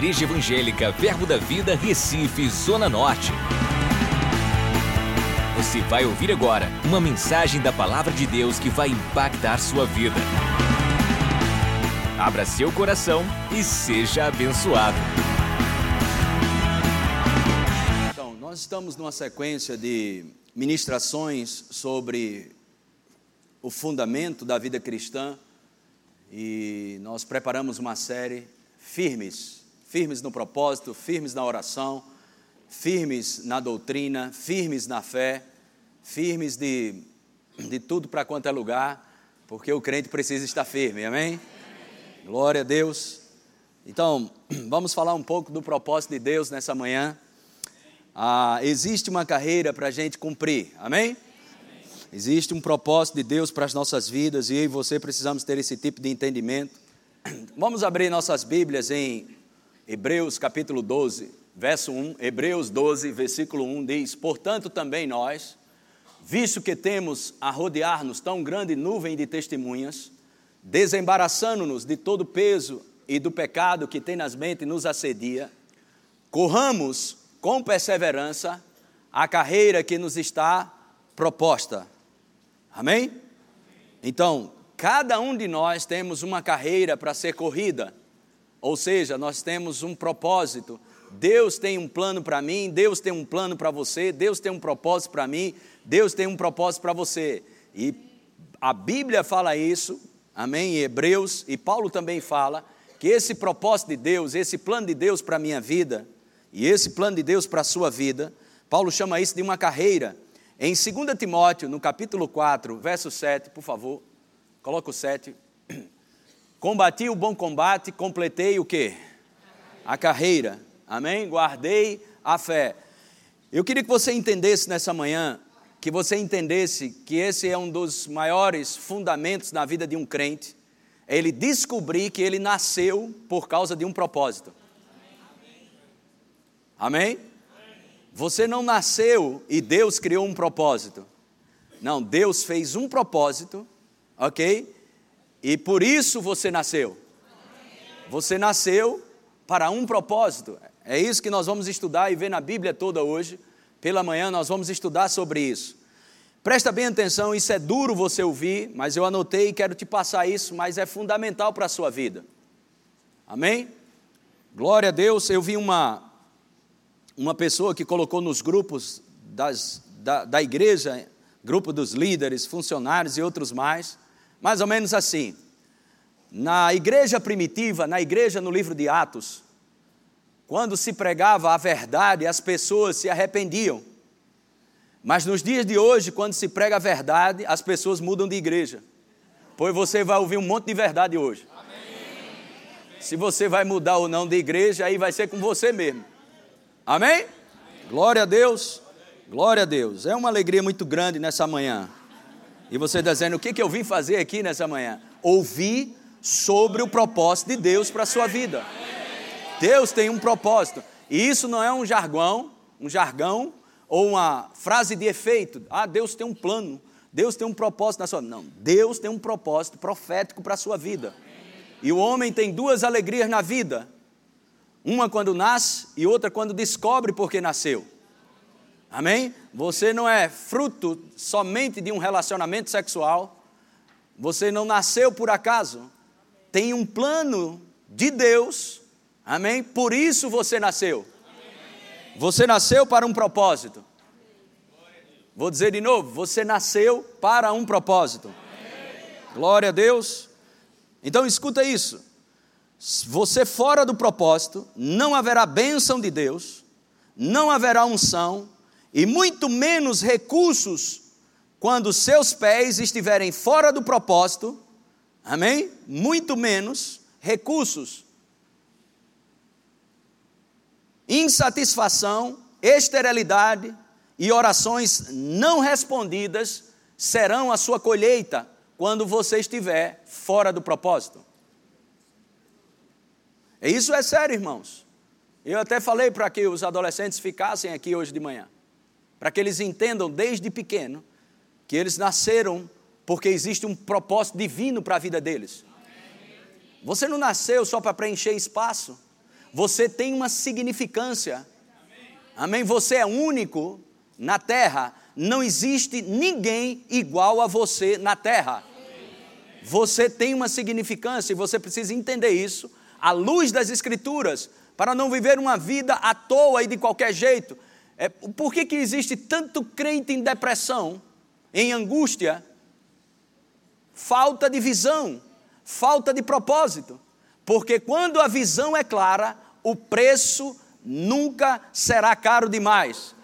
Igreja Evangélica Verbo da Vida, Recife, Zona Norte. Você vai ouvir agora uma mensagem da Palavra de Deus que vai impactar sua vida. Abra seu coração e seja abençoado. Então, nós estamos numa sequência de ministrações sobre o fundamento da vida cristã e nós preparamos uma série firmes, firmes no propósito, firmes na oração, firmes na doutrina, firmes na fé, firmes de, de tudo para quanto é lugar, porque o crente precisa estar firme, amém? amém? Glória a Deus. Então, vamos falar um pouco do propósito de Deus nessa manhã. Ah, existe uma carreira para a gente cumprir, amém? Existe um propósito de Deus para as nossas vidas e eu e você precisamos ter esse tipo de entendimento. Vamos abrir nossas Bíblias em Hebreus capítulo 12, verso 1. Hebreus 12, versículo 1 diz: Portanto, também nós, visto que temos a rodear-nos tão grande nuvem de testemunhas, desembaraçando-nos de todo peso e do pecado que tem nas mentes nos assedia, corramos com perseverança a carreira que nos está proposta. Amém? Então, cada um de nós temos uma carreira para ser corrida, ou seja, nós temos um propósito. Deus tem um plano para mim, Deus tem um plano para você, Deus tem um propósito para mim, Deus tem um propósito para você. E a Bíblia fala isso, amém? Em Hebreus, e Paulo também fala que esse propósito de Deus, esse plano de Deus para a minha vida, e esse plano de Deus para a sua vida, Paulo chama isso de uma carreira. Em 2 Timóteo, no capítulo 4, verso 7, por favor, coloca o 7. Combati o bom combate, completei o quê? A carreira. Amém? Guardei a fé. Eu queria que você entendesse nessa manhã, que você entendesse que esse é um dos maiores fundamentos na vida de um crente, é ele descobrir que ele nasceu por causa de um propósito. Amém? Você não nasceu e Deus criou um propósito. Não, Deus fez um propósito, ok? E por isso você nasceu. Você nasceu para um propósito. É isso que nós vamos estudar e ver na Bíblia toda hoje. Pela manhã nós vamos estudar sobre isso. Presta bem atenção, isso é duro você ouvir, mas eu anotei e quero te passar isso, mas é fundamental para a sua vida. Amém? Glória a Deus. Eu vi uma, uma pessoa que colocou nos grupos das, da, da igreja, grupo dos líderes, funcionários e outros mais, mais ou menos assim. Na igreja primitiva, na igreja no livro de Atos, quando se pregava a verdade, as pessoas se arrependiam. Mas nos dias de hoje, quando se prega a verdade, as pessoas mudam de igreja. Pois você vai ouvir um monte de verdade hoje. Amém. Se você vai mudar ou não de igreja, aí vai ser com você mesmo. Amém? Glória a Deus. Glória a Deus. É uma alegria muito grande nessa manhã. E você está dizendo, o que, que eu vim fazer aqui nessa manhã? Ouvir sobre o propósito de Deus para a sua vida. Deus tem um propósito. E isso não é um jargão, um jargão ou uma frase de efeito. Ah, Deus tem um plano. Deus tem um propósito na sua vida. Não, Deus tem um propósito profético para a sua vida. E o homem tem duas alegrias na vida: uma quando nasce e outra quando descobre porque nasceu. Amém? Você não é fruto somente de um relacionamento sexual. Você não nasceu por acaso. Tem um plano de Deus. Amém? Por isso você nasceu. Você nasceu para um propósito. Vou dizer de novo: você nasceu para um propósito. Glória a Deus. Então escuta isso você fora do propósito, não haverá bênção de Deus, não haverá unção e muito menos recursos quando seus pés estiverem fora do propósito, amém? Muito menos recursos. Insatisfação, esterilidade e orações não respondidas serão a sua colheita quando você estiver fora do propósito. Isso é sério, irmãos. Eu até falei para que os adolescentes ficassem aqui hoje de manhã, para que eles entendam desde pequeno que eles nasceram porque existe um propósito divino para a vida deles. Você não nasceu só para preencher espaço. Você tem uma significância. Amém? Você é único na terra. Não existe ninguém igual a você na terra. Você tem uma significância e você precisa entender isso à luz das Escrituras, para não viver uma vida à toa e de qualquer jeito. É, por que, que existe tanto crente em depressão, em angústia? Falta de visão, falta de propósito. Porque quando a visão é clara, o preço nunca será caro demais.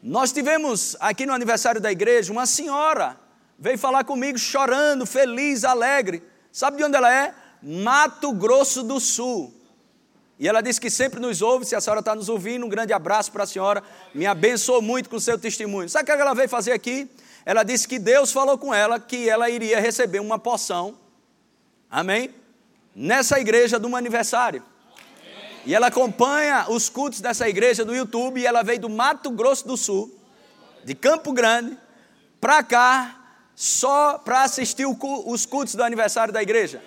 Nós tivemos aqui no aniversário da igreja uma senhora, veio falar comigo chorando, feliz, alegre. Sabe de onde ela é? Mato Grosso do Sul. E ela disse que sempre nos ouve, se a senhora está nos ouvindo, um grande abraço para a senhora, me abençoou muito com o seu testemunho. Sabe o que ela veio fazer aqui? Ela disse que Deus falou com ela que ela iria receber uma poção, amém? Nessa igreja do aniversário. E ela acompanha os cultos dessa igreja do YouTube e ela veio do Mato Grosso do Sul, de Campo Grande, para cá, só para assistir os cultos do aniversário da igreja.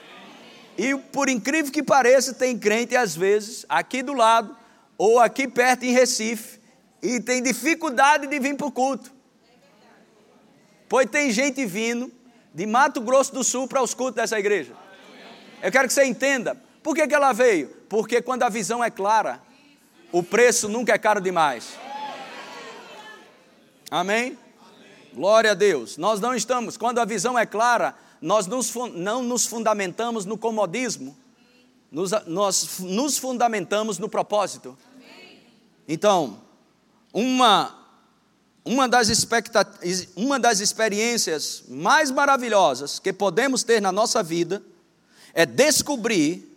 E por incrível que pareça, tem crente às vezes aqui do lado ou aqui perto em Recife e tem dificuldade de vir para o culto. Pois tem gente vindo de Mato Grosso do Sul para os cultos dessa igreja. Eu quero que você entenda. Por que, que ela veio? Porque quando a visão é clara, o preço nunca é caro demais. Amém? Glória a Deus. Nós não estamos, quando a visão é clara, nós nos, não nos fundamentamos no comodismo, nos, nós nos fundamentamos no propósito. Então, uma, uma, das uma das experiências mais maravilhosas que podemos ter na nossa vida é descobrir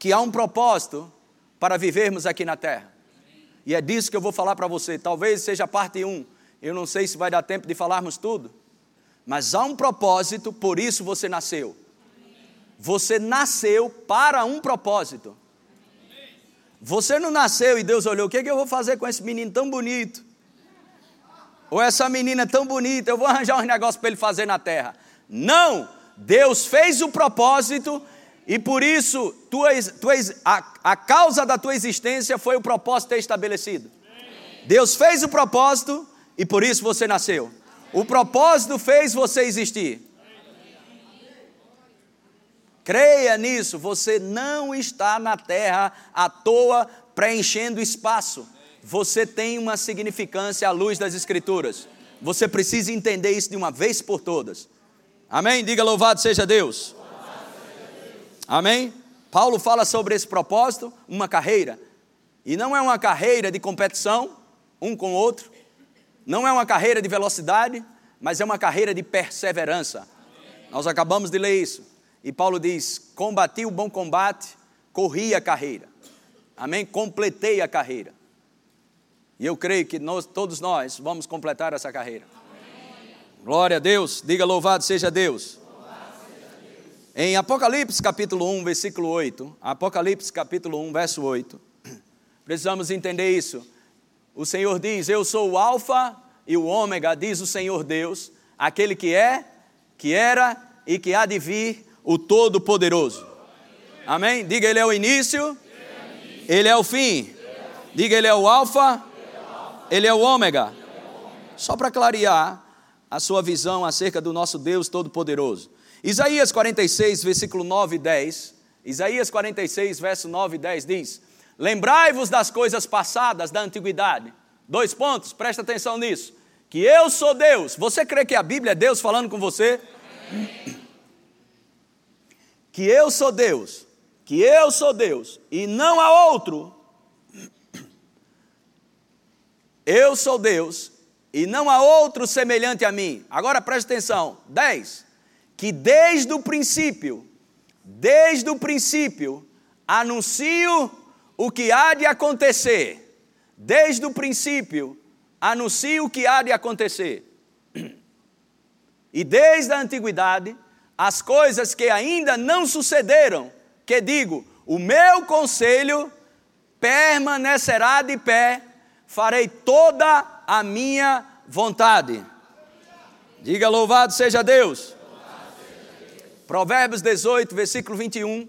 que há um propósito para vivermos aqui na terra. E é disso que eu vou falar para você. Talvez seja parte 1. Eu não sei se vai dar tempo de falarmos tudo. Mas há um propósito, por isso você nasceu. Você nasceu para um propósito. Você não nasceu e Deus olhou: o que, é que eu vou fazer com esse menino tão bonito? Ou essa menina tão bonita, eu vou arranjar um negócio para ele fazer na terra. Não! Deus fez o propósito e por isso tu és, tu és, a, a causa da tua existência foi o propósito estabelecido. Deus fez o propósito e por isso você nasceu. O propósito fez você existir. Creia nisso, você não está na terra à toa preenchendo espaço. Você tem uma significância à luz das Escrituras. Você precisa entender isso de uma vez por todas. Amém? Diga louvado seja Deus. Amém? Paulo fala sobre esse propósito, uma carreira. E não é uma carreira de competição, um com o outro, não é uma carreira de velocidade, mas é uma carreira de perseverança. Nós acabamos de ler isso. E Paulo diz: Combati o bom combate, corri a carreira. Amém? Completei a carreira. E eu creio que nós, todos nós vamos completar essa carreira. Amém. Glória a Deus. Diga louvado seja Deus. Em Apocalipse capítulo 1, versículo 8. Apocalipse capítulo 1, verso 8. Precisamos entender isso. O Senhor diz: Eu sou o Alfa e o Ômega, diz o Senhor Deus, aquele que é, que era e que há de vir, o Todo-Poderoso. Amém? Diga, Ele é o início, Ele é o fim. Diga, Ele é o Alfa, Ele é o Ômega. Só para clarear a sua visão acerca do nosso Deus Todo-Poderoso. Isaías 46, versículo 9 e 10. Isaías 46, verso 9 e 10 diz: Lembrai-vos das coisas passadas da antiguidade. Dois pontos, presta atenção nisso. Que eu sou Deus. Você crê que a Bíblia é Deus falando com você? Que eu sou Deus. Que eu sou Deus e não há outro. Eu sou Deus e não há outro semelhante a mim. Agora presta atenção. 10. Que desde o princípio, desde o princípio, anuncio o que há de acontecer, desde o princípio, anuncio o que há de acontecer. E desde a antiguidade, as coisas que ainda não sucederam, que digo, o meu conselho permanecerá de pé, farei toda a minha vontade. Diga louvado seja Deus. Provérbios 18, versículo 21.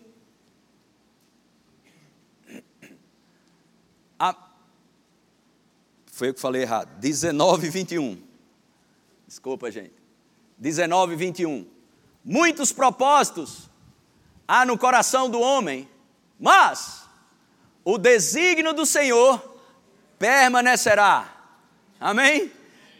Foi eu que falei errado. 19, 21. Desculpa, gente. 19, 21. Muitos propósitos há no coração do homem, mas o desígnio do Senhor permanecerá. Amém?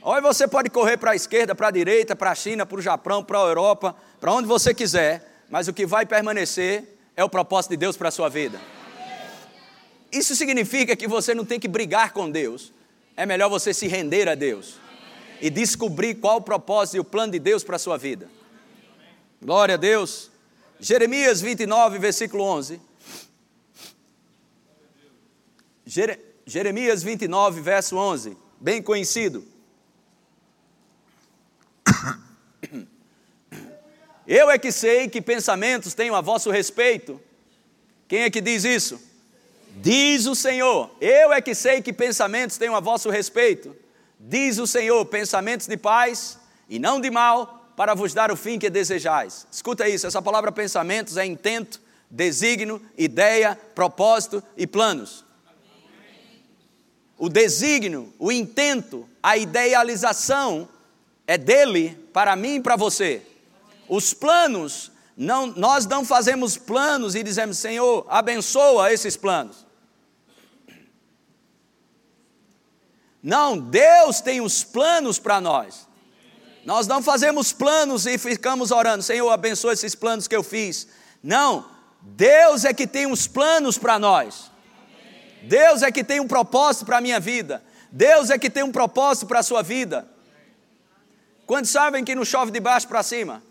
Olha, você pode correr para a esquerda, para a direita, para a China, para o Japão, para a Europa, para onde você quiser, mas o que vai permanecer é o propósito de Deus para a sua vida. Isso significa que você não tem que brigar com Deus, é melhor você se render a Deus e descobrir qual o propósito e o plano de Deus para a sua vida. Glória a Deus. Jeremias 29, versículo 11. Jere, Jeremias 29, verso 11, bem conhecido. Eu é que sei que pensamentos tenho a vosso respeito. Quem é que diz isso? Diz o Senhor. Eu é que sei que pensamentos tenho a vosso respeito. Diz o Senhor, pensamentos de paz e não de mal, para vos dar o fim que desejais. Escuta isso, essa palavra pensamentos é intento, desígnio, ideia, propósito e planos. O desígnio, o intento, a idealização é dele para mim e para você. Os planos, não, nós não fazemos planos e dizemos, Senhor, abençoa esses planos. Não, Deus tem os planos para nós. Nós não fazemos planos e ficamos orando, Senhor, abençoa esses planos que eu fiz. Não, Deus é que tem os planos para nós. Deus é que tem um propósito para a minha vida. Deus é que tem um propósito para a sua vida. Quantos sabem que não chove de baixo para cima?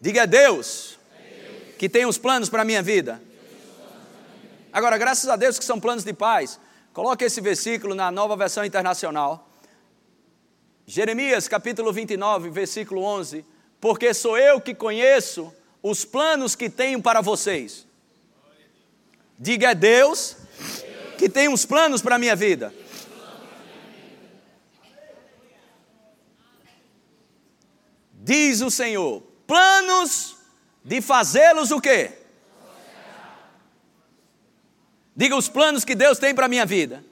Diga a Deus que tem os planos para a minha vida. Agora, graças a Deus que são planos de paz. Coloque esse versículo na nova versão internacional. Jeremias capítulo 29, versículo 11. Porque sou eu que conheço os planos que tenho para vocês. Diga é Deus que tem uns planos para a minha vida. Diz o Senhor: planos de fazê-los o quê? Diga os planos que Deus tem para a minha vida.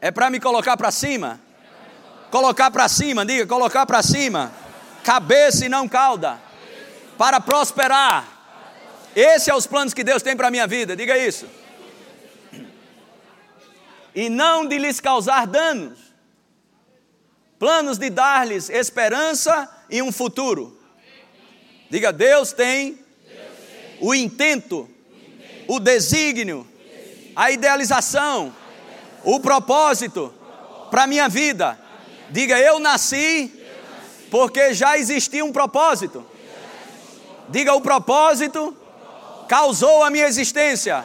É para me colocar para cima? Colocar para cima, diga, colocar para cima. Cabeça e não cauda. Para prosperar. Esses são os planos que Deus tem para a minha vida, diga isso. E não de lhes causar danos. Planos de dar-lhes esperança e um futuro. Diga, Deus tem o intento o desígnio, a idealização, o propósito para a minha vida. Diga, eu nasci porque já existia um propósito. Diga, o propósito causou a minha existência.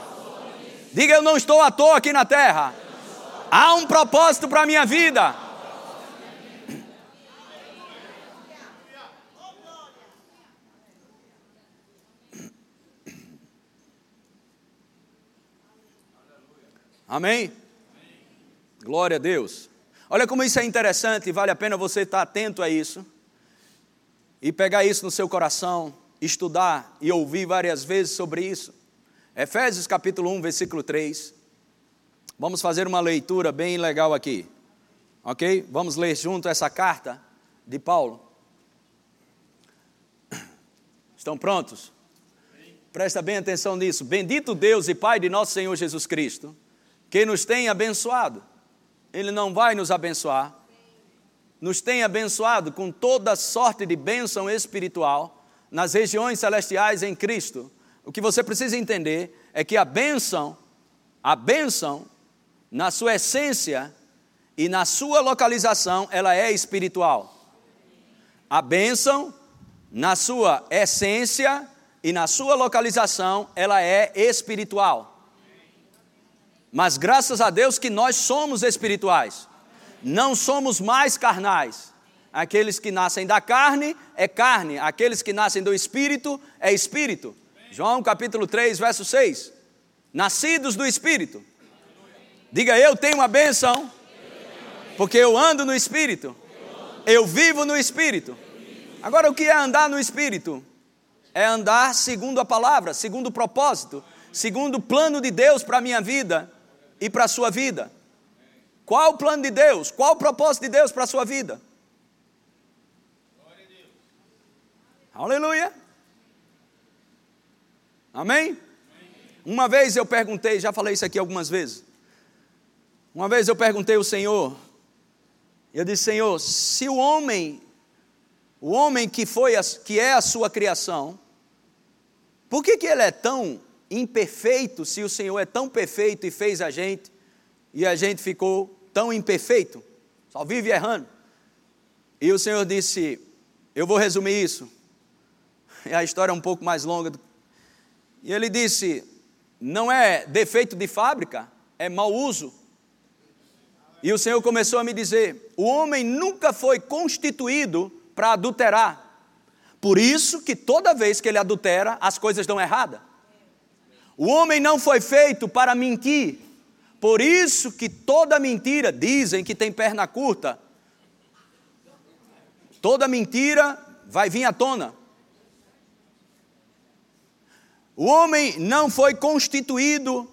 Diga, eu não estou à toa aqui na terra. Há um propósito para a minha vida. Amém? Glória a Deus. Olha como isso é interessante, vale a pena você estar atento a isso e pegar isso no seu coração, estudar e ouvir várias vezes sobre isso. Efésios capítulo 1, versículo 3. Vamos fazer uma leitura bem legal aqui. Ok? Vamos ler junto essa carta de Paulo. Estão prontos? Presta bem atenção nisso. Bendito Deus e Pai de nosso Senhor Jesus Cristo que nos tem abençoado. Ele não vai nos abençoar. Nos tem abençoado com toda sorte de bênção espiritual nas regiões celestiais em Cristo. O que você precisa entender é que a bênção, a bênção, na sua essência e na sua localização, ela é espiritual. A bênção, na sua essência e na sua localização, ela é espiritual. Mas graças a Deus que nós somos espirituais, não somos mais carnais. Aqueles que nascem da carne é carne, aqueles que nascem do espírito é espírito. João capítulo 3, verso 6. Nascidos do espírito. Diga eu tenho uma benção, porque eu ando no espírito. Eu vivo no espírito. Agora o que é andar no espírito? É andar segundo a palavra, segundo o propósito, segundo o plano de Deus para a minha vida e para a sua vida. Qual o plano de Deus? Qual o propósito de Deus para a sua vida? Aleluia. Amém? Uma vez eu perguntei, já falei isso aqui algumas vezes. Uma vez eu perguntei ao Senhor, eu disse, Senhor, se o homem, o homem que foi, a, que é a sua criação, por que, que ele é tão imperfeito se o Senhor é tão perfeito e fez a gente e a gente ficou tão imperfeito? Só vive errando. E o Senhor disse: Eu vou resumir isso. A história é um pouco mais longa. E ele disse: Não é defeito de fábrica, é mau uso. E o Senhor começou a me dizer: O homem nunca foi constituído para adulterar. Por isso que toda vez que ele adultera, as coisas dão errada. O homem não foi feito para mentir. Por isso que toda mentira, dizem que tem perna curta. Toda mentira vai vir à tona. O homem não foi constituído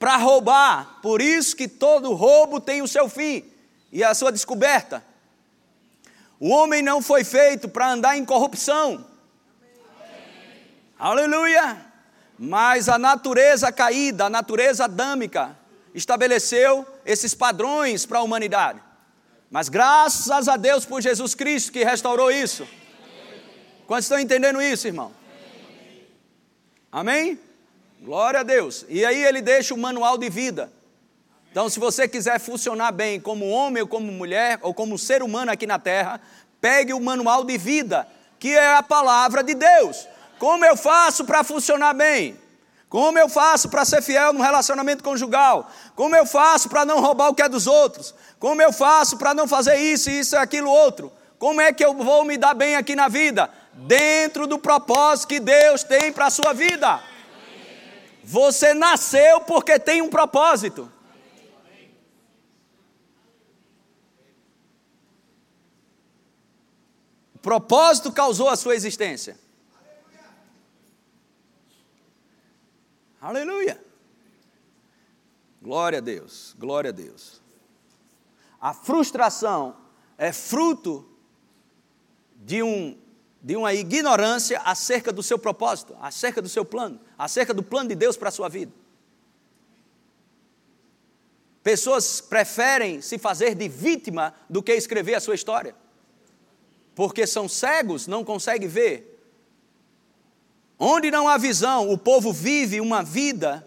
para roubar, por isso que todo roubo tem o seu fim e a sua descoberta. O homem não foi feito para andar em corrupção. Aleluia! Mas a natureza caída, a natureza adâmica, estabeleceu esses padrões para a humanidade. Mas graças a Deus por Jesus Cristo que restaurou isso. Quantos estão entendendo isso, irmão? Amém? Glória a Deus. E aí ele deixa o manual de vida. Então, se você quiser funcionar bem como homem ou como mulher, ou como ser humano aqui na terra, pegue o manual de vida, que é a palavra de Deus. Como eu faço para funcionar bem? Como eu faço para ser fiel no relacionamento conjugal? Como eu faço para não roubar o que é dos outros? Como eu faço para não fazer isso, isso e aquilo outro? Como é que eu vou me dar bem aqui na vida? Dentro do propósito que Deus tem para a sua vida. Você nasceu porque tem um propósito. O propósito causou a sua existência. Aleluia. Glória a Deus, glória a Deus. A frustração é fruto de, um, de uma ignorância acerca do seu propósito, acerca do seu plano, acerca do plano de Deus para a sua vida. Pessoas preferem se fazer de vítima do que escrever a sua história, porque são cegos, não conseguem ver Onde não há visão, o povo vive uma vida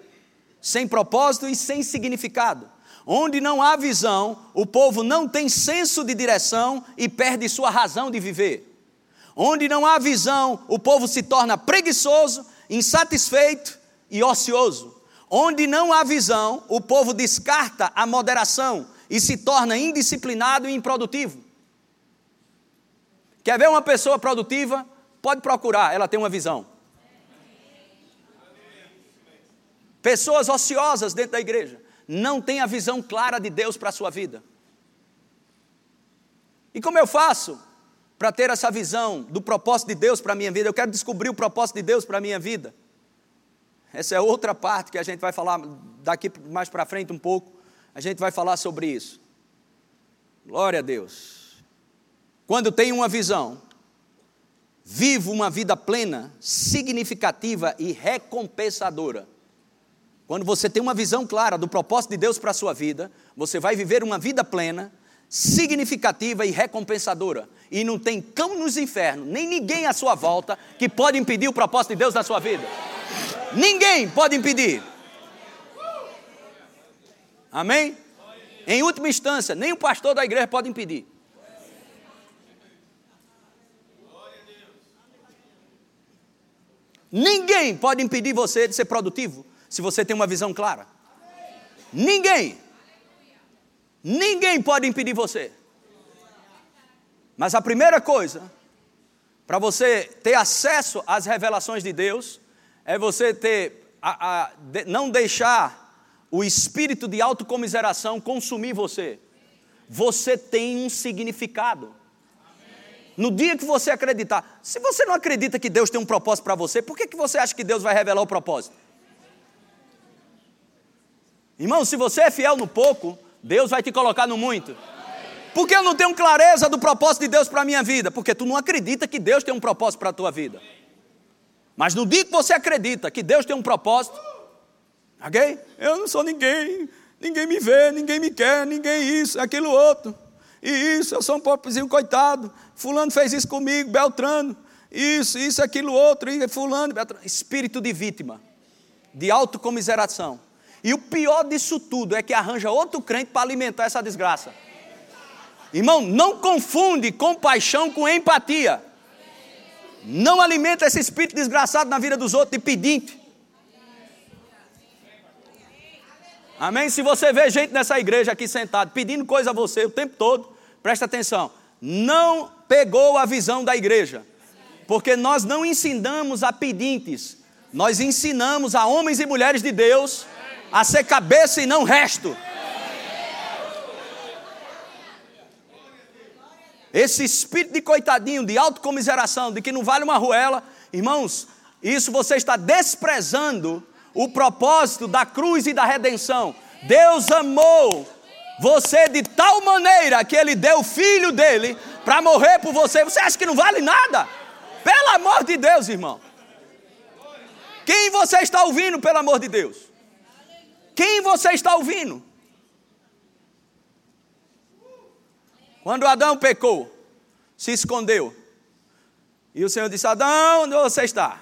sem propósito e sem significado. Onde não há visão, o povo não tem senso de direção e perde sua razão de viver. Onde não há visão, o povo se torna preguiçoso, insatisfeito e ocioso. Onde não há visão, o povo descarta a moderação e se torna indisciplinado e improdutivo. Quer ver uma pessoa produtiva? Pode procurar, ela tem uma visão. Pessoas ociosas dentro da igreja não têm a visão clara de Deus para a sua vida. E como eu faço para ter essa visão do propósito de Deus para a minha vida? Eu quero descobrir o propósito de Deus para a minha vida. Essa é outra parte que a gente vai falar daqui mais para frente um pouco. A gente vai falar sobre isso. Glória a Deus. Quando tenho uma visão, vivo uma vida plena, significativa e recompensadora. Quando você tem uma visão clara do propósito de Deus para a sua vida, você vai viver uma vida plena, significativa e recompensadora. E não tem cão nos infernos, nem ninguém à sua volta que pode impedir o propósito de Deus na sua vida. Ninguém pode impedir. Amém? Em última instância, nem o pastor da igreja pode impedir. Ninguém pode impedir você de ser produtivo se você tem uma visão clara. Ninguém. Ninguém pode impedir você. Mas a primeira coisa, para você ter acesso às revelações de Deus, é você ter, a, a, de, não deixar o espírito de autocomiseração consumir você. Você tem um significado. No dia que você acreditar, se você não acredita que Deus tem um propósito para você, por que, que você acha que Deus vai revelar o propósito? Irmão, se você é fiel no pouco, Deus vai te colocar no muito. Por que eu não tenho clareza do propósito de Deus para a minha vida? Porque tu não acredita que Deus tem um propósito para a tua vida. Mas no dia que você acredita que Deus tem um propósito, ok? Eu não sou ninguém, ninguém me vê, ninguém me quer, ninguém isso, aquilo outro. E isso, eu sou um pobrezinho coitado. Fulano fez isso comigo, Beltrano. Isso, isso, aquilo outro, e fulano, Beltrano. Espírito de vítima, de autocomiseração. E o pior disso tudo é que arranja outro crente para alimentar essa desgraça. Irmão, não confunde compaixão com empatia. Não alimenta esse espírito desgraçado na vida dos outros de pedinte. Amém? Se você vê gente nessa igreja aqui sentado pedindo coisa a você o tempo todo, presta atenção. Não pegou a visão da igreja. Porque nós não ensinamos a pedintes, nós ensinamos a homens e mulheres de Deus a ser cabeça e não resto. Esse espírito de coitadinho, de autocomiseração, de que não vale uma ruela, irmãos, isso você está desprezando o propósito da cruz e da redenção. Deus amou você de tal maneira que Ele deu o filho dele para morrer por você. Você acha que não vale nada? Pelo amor de Deus, irmão. Quem você está ouvindo, pelo amor de Deus? Quem você está ouvindo? Quando Adão pecou, se escondeu. E o Senhor disse: Adão, onde você está?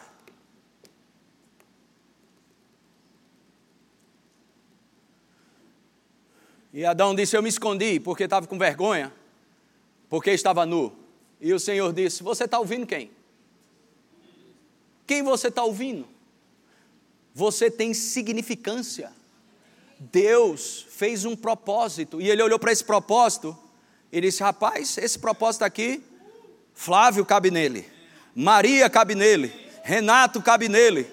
E Adão disse: Eu me escondi porque estava com vergonha, porque estava nu. E o Senhor disse: Você está ouvindo quem? Quem você está ouvindo? Você tem significância. Deus fez um propósito e ele olhou para esse propósito e disse: Rapaz, esse propósito aqui, Flávio cabe nele, Maria cabe nele, Renato cabe nele.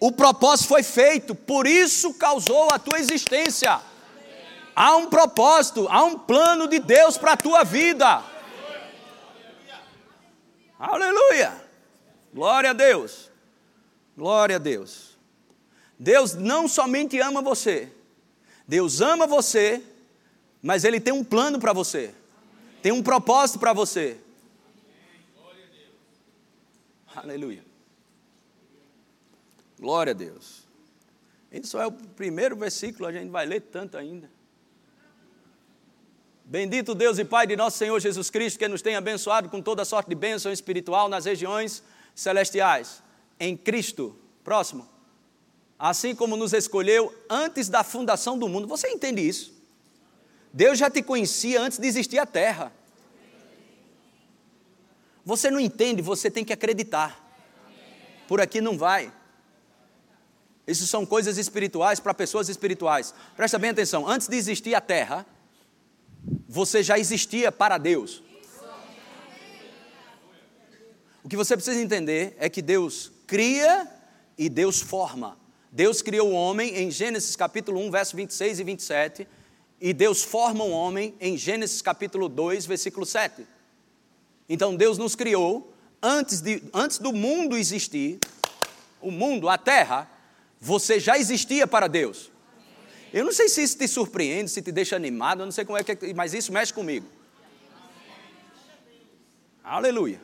O propósito foi feito, por isso causou a tua existência. Há um propósito, há um plano de Deus para a tua vida. Aleluia! Glória a Deus. Glória a Deus. Deus não somente ama você, Deus ama você mas Ele tem um plano para você, tem um propósito para você. Aleluia. Glória a Deus. Isso é o primeiro versículo, a gente vai ler tanto ainda. Bendito Deus e Pai de nosso Senhor Jesus Cristo, que nos tem abençoado com toda sorte de bênção espiritual nas regiões celestiais, em Cristo. Próximo. Assim como nos escolheu antes da fundação do mundo. Você entende isso? Deus já te conhecia antes de existir a terra. Você não entende, você tem que acreditar. Por aqui não vai. Isso são coisas espirituais para pessoas espirituais. Presta bem atenção: antes de existir a terra, você já existia para Deus. O que você precisa entender é que Deus cria e Deus forma. Deus criou o homem em Gênesis capítulo 1, verso 26 e 27 e Deus forma um homem em Gênesis capítulo 2, versículo 7. Então Deus nos criou antes, de, antes do mundo existir, o mundo, a terra, você já existia para Deus. Eu não sei se isso te surpreende, se te deixa animado, eu não sei como é que é, mas isso mexe comigo. Aleluia.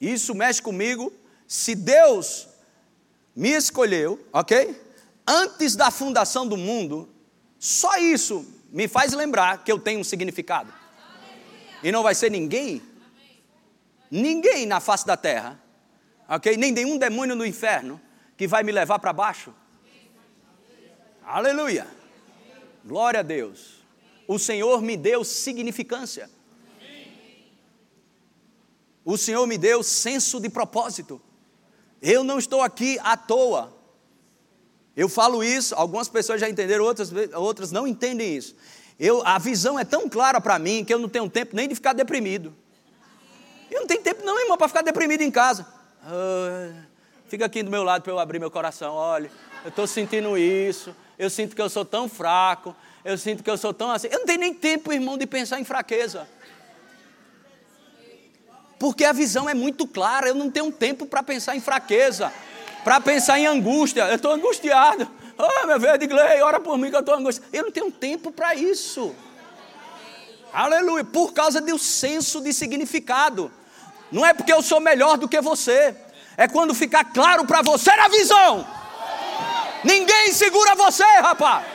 Isso mexe comigo. Se Deus me escolheu, ok? Antes da fundação do mundo, só isso me faz lembrar que eu tenho um significado. E não vai ser ninguém, ninguém na face da terra, ok? Nem nenhum demônio no inferno que vai me levar para baixo. Aleluia. Glória a Deus. O Senhor me deu significância. O Senhor me deu senso de propósito. Eu não estou aqui à toa. Eu falo isso, algumas pessoas já entenderam, outras, outras não entendem isso. Eu, a visão é tão clara para mim que eu não tenho tempo nem de ficar deprimido. Eu não tenho tempo não, irmão, para ficar deprimido em casa. Ah, fica aqui do meu lado para eu abrir meu coração. Olha, eu estou sentindo isso. Eu sinto que eu sou tão fraco. Eu sinto que eu sou tão assim. Eu não tenho nem tempo, irmão, de pensar em fraqueza. Porque a visão é muito clara. Eu não tenho tempo para pensar em fraqueza para pensar em angústia. Eu estou angustiado. Oh, meu velho, Glei, ora por mim que eu estou angustiado. Eu não tenho tempo para isso. Aleluia. Por causa do senso de significado. Não é porque eu sou melhor do que você. É quando ficar claro para você na visão. Ninguém segura você, rapaz.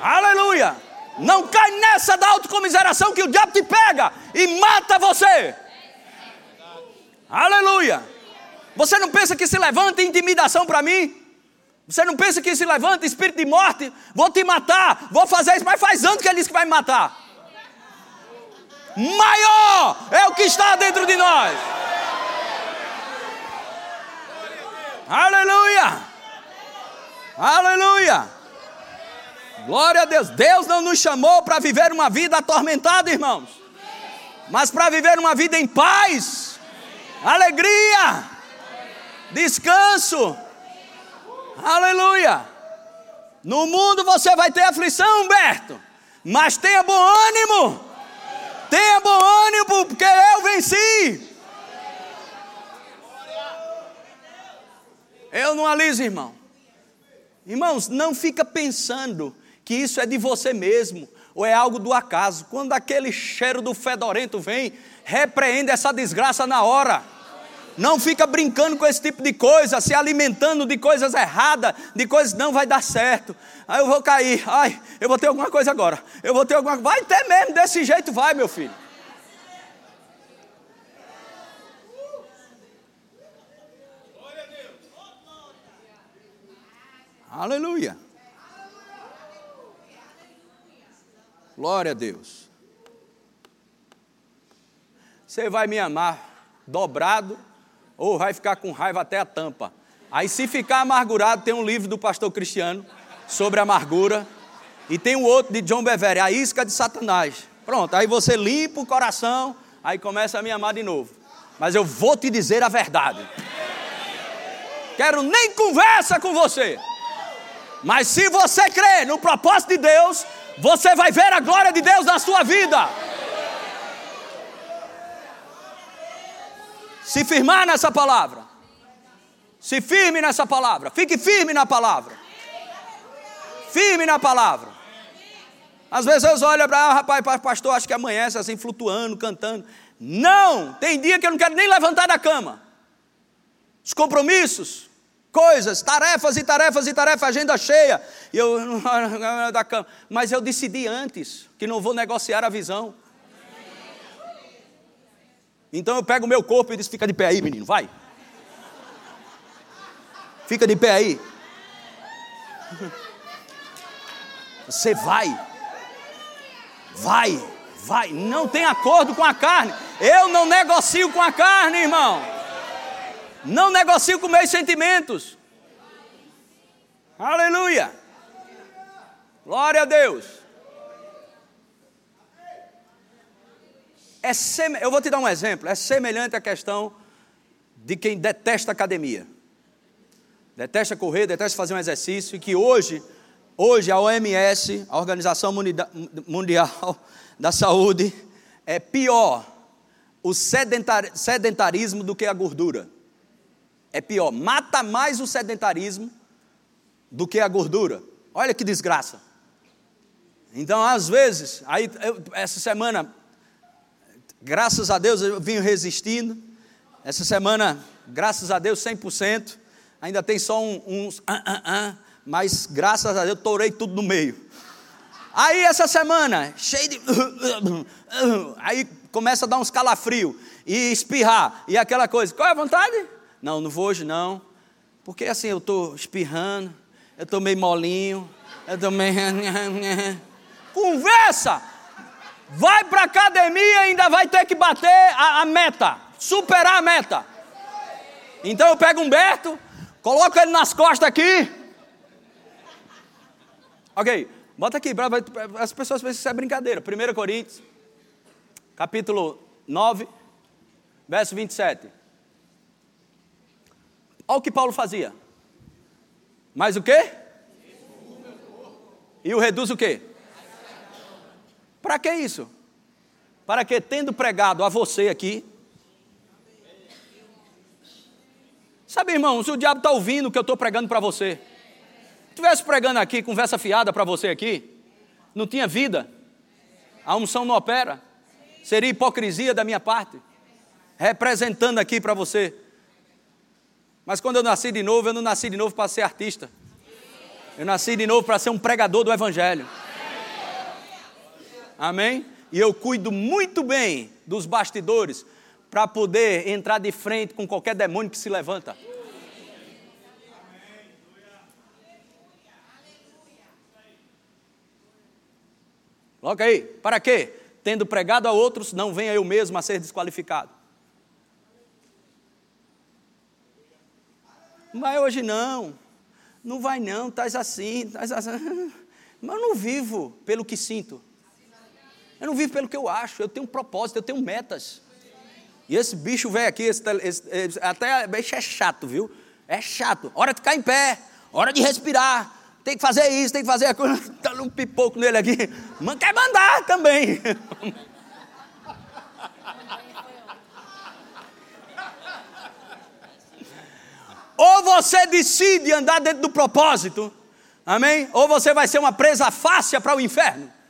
Aleluia. Não cai nessa da autocomiseração que o diabo te pega e mata você. Aleluia. Você não pensa que se levanta intimidação para mim? Você não pensa que se levanta espírito de morte? Vou te matar, vou fazer isso, mas faz anos que ele disse que vai me matar. Maior é o que está dentro de nós. Aleluia! Aleluia! Glória a Deus. Deus não nos chamou para viver uma vida atormentada, irmãos, mas para viver uma vida em paz, alegria, descanso. Aleluia! No mundo você vai ter aflição, Humberto, mas tenha bom ânimo. Tenha bom ânimo, porque eu venci. Eu não aliso, irmão. Irmãos, não fica pensando que isso é de você mesmo ou é algo do acaso. Quando aquele cheiro do fedorento vem, repreende essa desgraça na hora. Não fica brincando com esse tipo de coisa, se alimentando de coisas erradas, de coisas não vai dar certo. Aí eu vou cair, ai, eu vou ter alguma coisa agora. Eu vou ter alguma coisa. Vai ter mesmo, desse jeito vai, meu filho. Aleluia. Glória a Deus. Você vai me amar dobrado ou vai ficar com raiva até a tampa. Aí, se ficar amargurado, tem um livro do pastor Cristiano sobre amargura. E tem um outro de John Bevere, A Isca de Satanás. Pronto, aí você limpa o coração, aí começa a me amar de novo. Mas eu vou te dizer a verdade. Quero nem conversa com você. Mas se você crê no propósito de Deus, você vai ver a glória de Deus na sua vida. Se firmar nessa palavra. Se firme nessa palavra. Fique firme na palavra. Firme na palavra. Às vezes eu olho para, ah, rapaz, pastor, acho que amanhece assim, flutuando, cantando. Não! Tem dia que eu não quero nem levantar da cama. Os compromissos, coisas, tarefas e tarefas e tarefas, agenda cheia. E eu da cama. Mas eu decidi antes que não vou negociar a visão. Então eu pego o meu corpo e diz: fica de pé aí, menino, vai. Fica de pé aí. Você vai. Vai, vai. Não tem acordo com a carne. Eu não negocio com a carne, irmão. Não negocio com meus sentimentos. Aleluia. Glória a Deus. É. Eu vou te dar um exemplo. É semelhante à questão de quem detesta academia. Detesta correr, detesta fazer um exercício. E que hoje, hoje a OMS, a Organização Mundial da Saúde, é pior o sedentarismo do que a gordura é pior, mata mais o sedentarismo do que a gordura. Olha que desgraça. Então, às vezes, aí eu, essa semana, graças a Deus, eu vim resistindo. Essa semana, graças a Deus, 100%. Ainda tem só um, uns, ah, ah, ah, mas graças a Deus, torei tudo no meio. Aí, essa semana, cheio de. Aí começa a dar uns calafrio e espirrar e aquela coisa. Qual é a vontade? Não, não vou hoje não. Porque assim, eu estou espirrando, eu estou meio molinho, eu estou meio. Conversa! Vai para a academia e ainda vai ter que bater a, a, meta, superar a meta. Então eu pego Humberto, coloco ele nas costas aqui. Ok, bota aqui, as pessoas pensam que isso é brincadeira. 1 Coríntios, capítulo 9, verso 27. Olha o que Paulo fazia. Mais o quê? E o reduz o quê? Para que isso? Para que, tendo pregado a você aqui, sabe, irmãos, o diabo está ouvindo o que eu estou pregando para você. Estivesse pregando aqui, conversa fiada para você aqui, não tinha vida, a unção não opera, seria hipocrisia da minha parte, representando aqui para você. Mas quando eu nasci de novo, eu não nasci de novo para ser artista, eu nasci de novo para ser um pregador do Evangelho. Amém? E eu cuido muito bem dos bastidores para poder entrar de frente com qualquer demônio que se levanta. Coloca aí, para quê? Tendo pregado a outros, não venha eu mesmo a ser desqualificado. Não vai hoje não, não vai não, estás assim, estás assim. Mas eu não vivo pelo que sinto. Eu não vivo pelo que eu acho, eu tenho um propósito, eu tenho metas. E esse bicho velho aqui, esse, esse, até bicho é chato, viu? É chato. Hora de ficar em pé, hora de respirar, tem que fazer isso, tem que fazer aquilo. Está um pipoco nele aqui. Mas quer mandar também. Ou você decide andar dentro do propósito, amém? Ou você vai ser uma presa fácil para o inferno.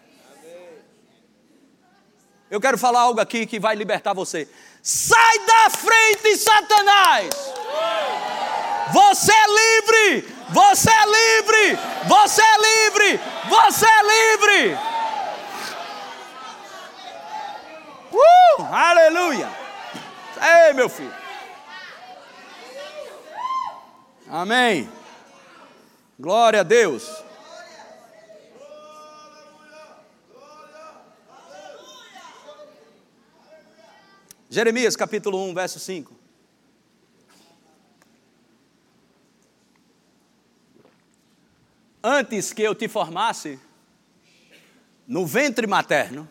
Eu quero falar algo aqui que vai libertar você. Sai da frente, Satanás! Você é livre! Você é livre! Você é livre! Você é livre! Uh! Aleluia! Ei, meu filho! Amém! Glória a Deus! Jeremias capítulo 1, verso 5. Antes que eu te formasse no ventre materno,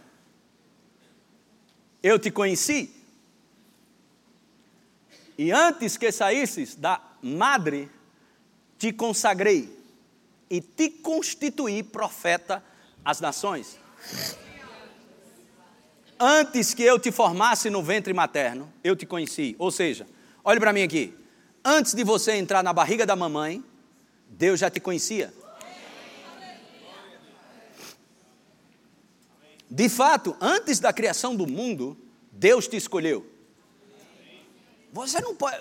eu te conheci. E antes que saísses da madre, te consagrei e te constituí profeta às nações antes que eu te formasse no ventre materno, eu te conheci. Ou seja, olhe para mim aqui. Antes de você entrar na barriga da mamãe, Deus já te conhecia. De fato, antes da criação do mundo, Deus te escolheu. Você não pode.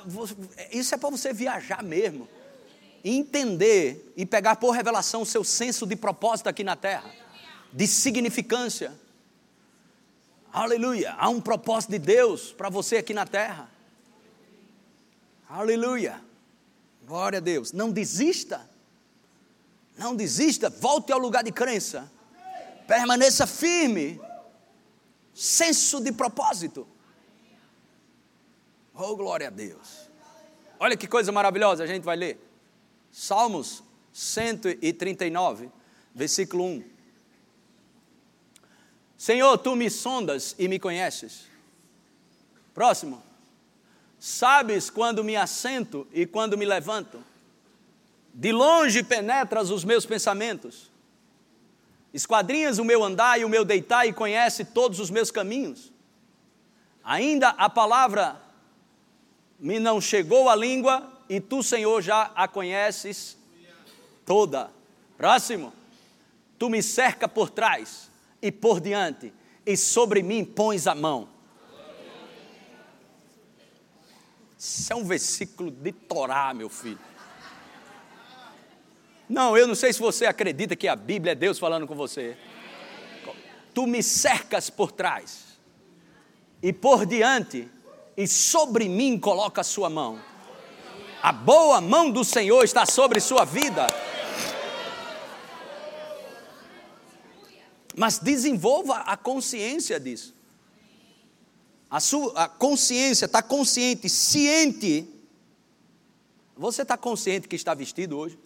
Isso é para você viajar mesmo. Entender e pegar por revelação o seu senso de propósito aqui na terra, de significância. Aleluia. Há um propósito de Deus para você aqui na terra. Aleluia. Glória a Deus. Não desista. Não desista. Volte ao lugar de crença. Permaneça firme. Senso de propósito. Oh, glória a Deus. Olha que coisa maravilhosa a gente vai ler. Salmos 139, versículo 1. Senhor, tu me sondas e me conheces. Próximo. Sabes quando me assento e quando me levanto. De longe penetras os meus pensamentos. Esquadrinhas o meu andar e o meu deitar e conhece todos os meus caminhos. Ainda a palavra me não chegou à língua e tu, Senhor, já a conheces toda. Próximo. Tu me cerca por trás e por diante, e sobre mim pões a mão. Isso é um versículo de Torá, meu filho. Não, eu não sei se você acredita que a Bíblia é Deus falando com você. Tu me cercas por trás e por diante, e sobre mim coloca a sua mão. A boa mão do Senhor está sobre sua vida. Mas desenvolva a consciência disso. A sua a consciência, está consciente, ciente. Você está consciente que está vestido hoje?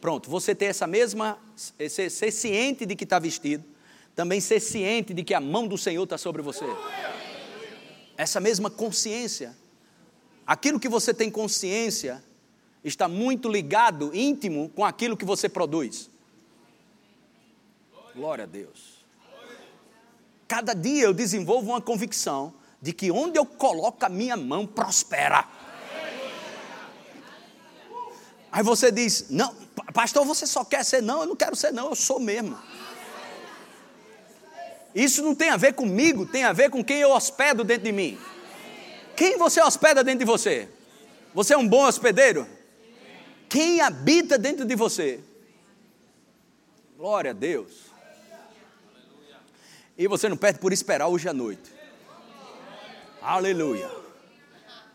Pronto, você ter essa mesma, ser, ser ciente de que está vestido, também ser ciente de que a mão do Senhor está sobre você. Essa mesma consciência. Aquilo que você tem consciência está muito ligado, íntimo, com aquilo que você produz. Glória a Deus. Cada dia eu desenvolvo uma convicção de que onde eu coloco a minha mão prospera. Aí você diz: Não, Pastor, você só quer ser não? Eu não quero ser não, eu sou mesmo. Isso não tem a ver comigo, tem a ver com quem eu hospedo dentro de mim. Quem você hospeda dentro de você? Você é um bom hospedeiro? Quem habita dentro de você? Glória a Deus. E você não perde por esperar hoje à noite. Aleluia.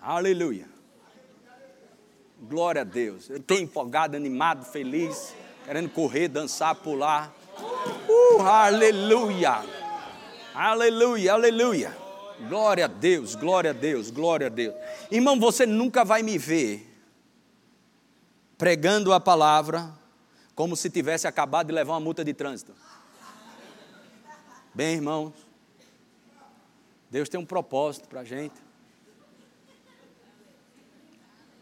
Aleluia. Glória a Deus. Eu estou empolgado, animado, feliz, querendo correr, dançar, pular. Uh, aleluia. Aleluia, aleluia. Glória a Deus, glória a Deus, glória a Deus. Irmão, você nunca vai me ver pregando a palavra como se tivesse acabado de levar uma multa de trânsito. Bem, irmãos, Deus tem um propósito para a gente.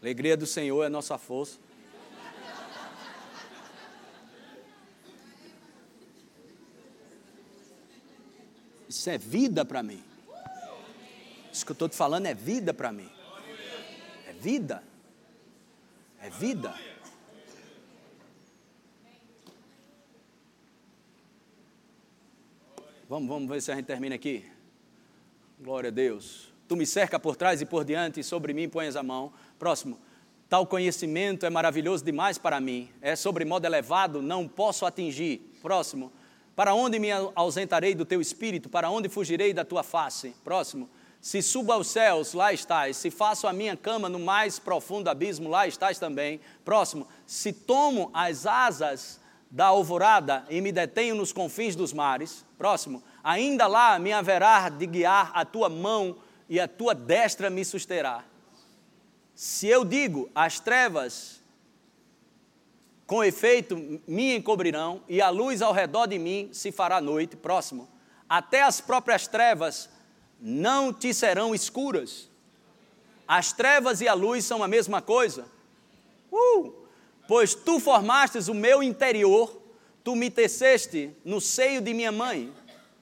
Alegria do Senhor é nossa força. Isso é vida para mim. Isso que eu estou te falando é vida para mim. É vida. É vida. Vamos, vamos ver se a gente termina aqui. Glória a Deus. Tu me cerca por trás e por diante, e sobre mim pões a mão. Próximo. Tal conhecimento é maravilhoso demais para mim. É sobre modo elevado, não posso atingir. Próximo. Para onde me ausentarei do teu espírito? Para onde fugirei da tua face? Próximo. Se subo aos céus, lá estás. Se faço a minha cama no mais profundo abismo, lá estás também. Próximo. Se tomo as asas da alvorada e me detenho nos confins dos mares. Próximo. Ainda lá me haverá de guiar a tua mão e a tua destra me susterá. Se eu digo, as trevas com efeito me encobrirão e a luz ao redor de mim se fará noite. Próximo. Até as próprias trevas não te serão escuras. As trevas e a luz são a mesma coisa. Uh! Pois tu formastes o meu interior, tu me teceste no seio de minha mãe.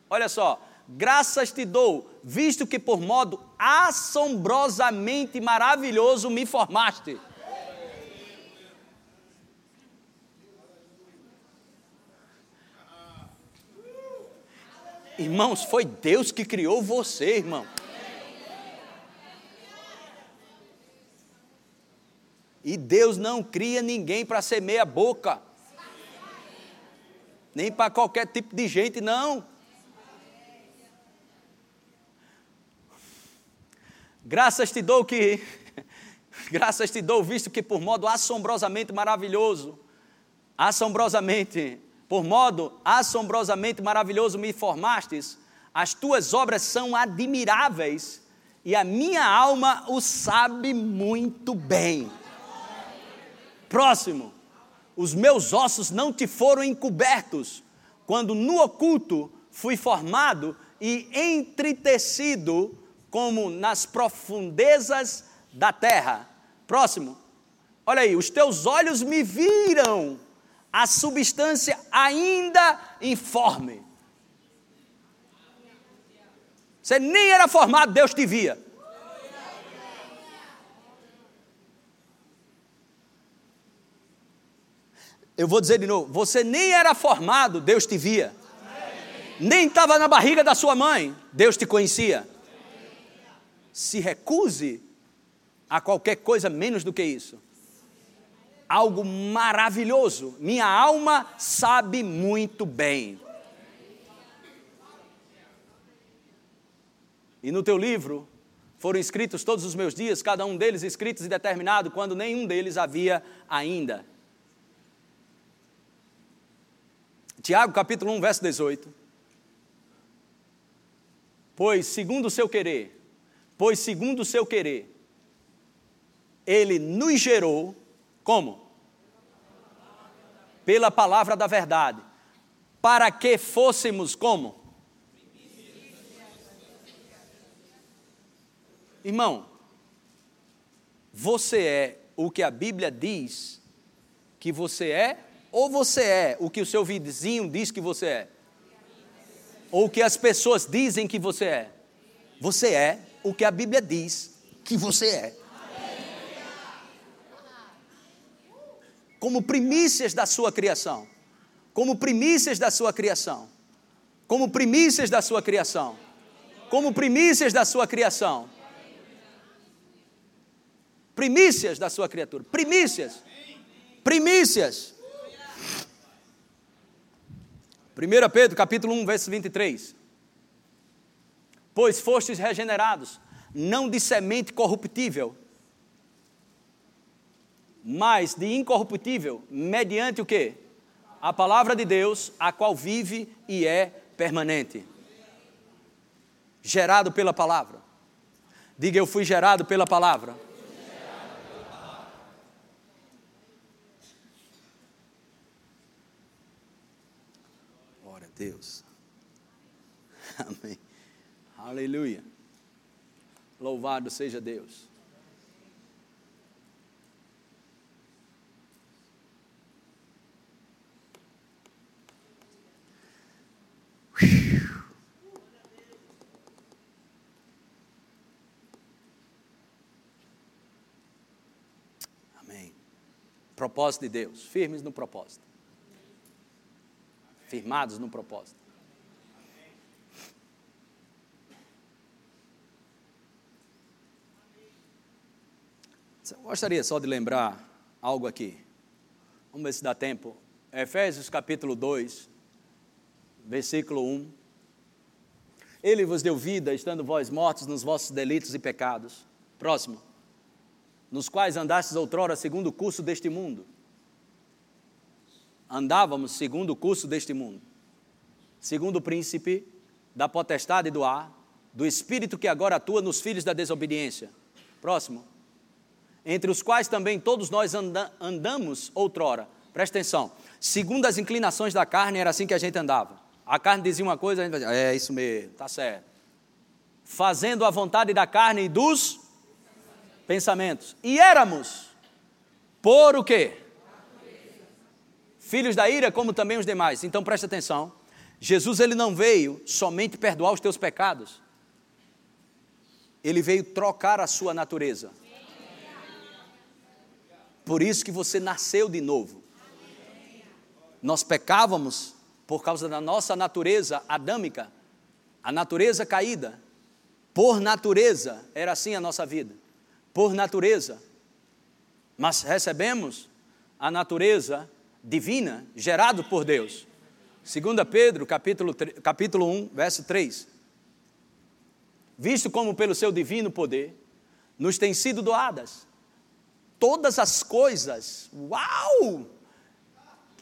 Olha só, graças te dou, visto que por modo assombrosamente maravilhoso me formaste. Irmãos, foi Deus que criou você, irmão. E Deus não cria ninguém para ser meia boca. Nem para qualquer tipo de gente, não. Graças te dou que, graças te dou, visto que por modo assombrosamente maravilhoso, assombrosamente, por modo assombrosamente maravilhoso me formastes, as tuas obras são admiráveis e a minha alma o sabe muito bem. Próximo, os meus ossos não te foram encobertos, quando no oculto fui formado e entretecido como nas profundezas da terra. Próximo, olha aí, os teus olhos me viram, a substância ainda informe. Você nem era formado, Deus te via. Eu vou dizer de novo: você nem era formado, Deus te via. Nem estava na barriga da sua mãe, Deus te conhecia. Se recuse a qualquer coisa menos do que isso. Algo maravilhoso. Minha alma sabe muito bem. E no teu livro foram escritos todos os meus dias, cada um deles escritos e determinado, quando nenhum deles havia ainda. Tiago capítulo 1, verso 18. Pois, segundo o seu querer, pois, segundo o seu querer, ele nos gerou, como? Pela palavra da verdade, para que fôssemos como? Irmão, você é o que a Bíblia diz que você é ou você é o que o seu vizinho diz que você é? Ou o que as pessoas dizem que você é? Você é o que a Bíblia diz que você é. como primícias da sua criação. Como primícias da sua criação. Como primícias da sua criação. Como primícias da sua criação. Primícias da sua criatura. Primícias. Primícias. 1 Pedro capítulo 1, verso 23. Pois fostes regenerados, não de semente corruptível, mas de incorruptível, mediante o que? A palavra de Deus, a qual vive e é permanente. Gerado pela palavra. Diga, eu fui gerado pela palavra. Deus. Amém. Aleluia. Louvado seja Deus. Amém. Propósito de Deus, firmes no propósito. Firmados no propósito. Eu gostaria só de lembrar algo aqui. Vamos ver se dá tempo. Efésios capítulo 2, versículo 1. Ele vos deu vida, estando vós mortos nos vossos delitos e pecados. Próximo. Nos quais andastes outrora segundo o curso deste mundo. Andávamos segundo o curso deste mundo. Segundo o príncipe da potestade do ar, do espírito que agora atua nos filhos da desobediência. Próximo. Entre os quais também todos nós anda, andamos outrora. Presta atenção. Segundo as inclinações da carne, era assim que a gente andava a carne dizia uma coisa, a gente dizer, é isso mesmo, tá certo. Fazendo a vontade da carne e dos pensamentos. E éramos por o quê? Filhos da ira, como também os demais. Então preste atenção. Jesus ele não veio somente perdoar os teus pecados. Ele veio trocar a sua natureza. Por isso que você nasceu de novo. Nós pecávamos por causa da nossa natureza adâmica, a natureza caída. Por natureza, era assim a nossa vida. Por natureza. Mas recebemos a natureza divina, gerado por Deus. 2 Pedro, capítulo, capítulo 1, verso 3. Visto como pelo seu divino poder nos têm sido doadas todas as coisas. Uau!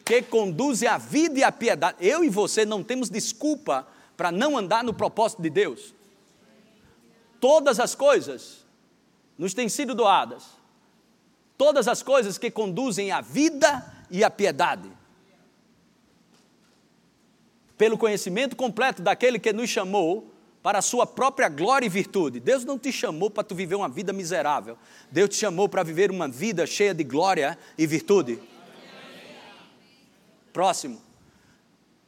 que conduzem à vida e à piedade. Eu e você não temos desculpa para não andar no propósito de Deus. Todas as coisas nos têm sido doadas. Todas as coisas que conduzem à vida e à piedade. Pelo conhecimento completo daquele que nos chamou para a sua própria glória e virtude. Deus não te chamou para tu viver uma vida miserável. Deus te chamou para viver uma vida cheia de glória e virtude. Próximo.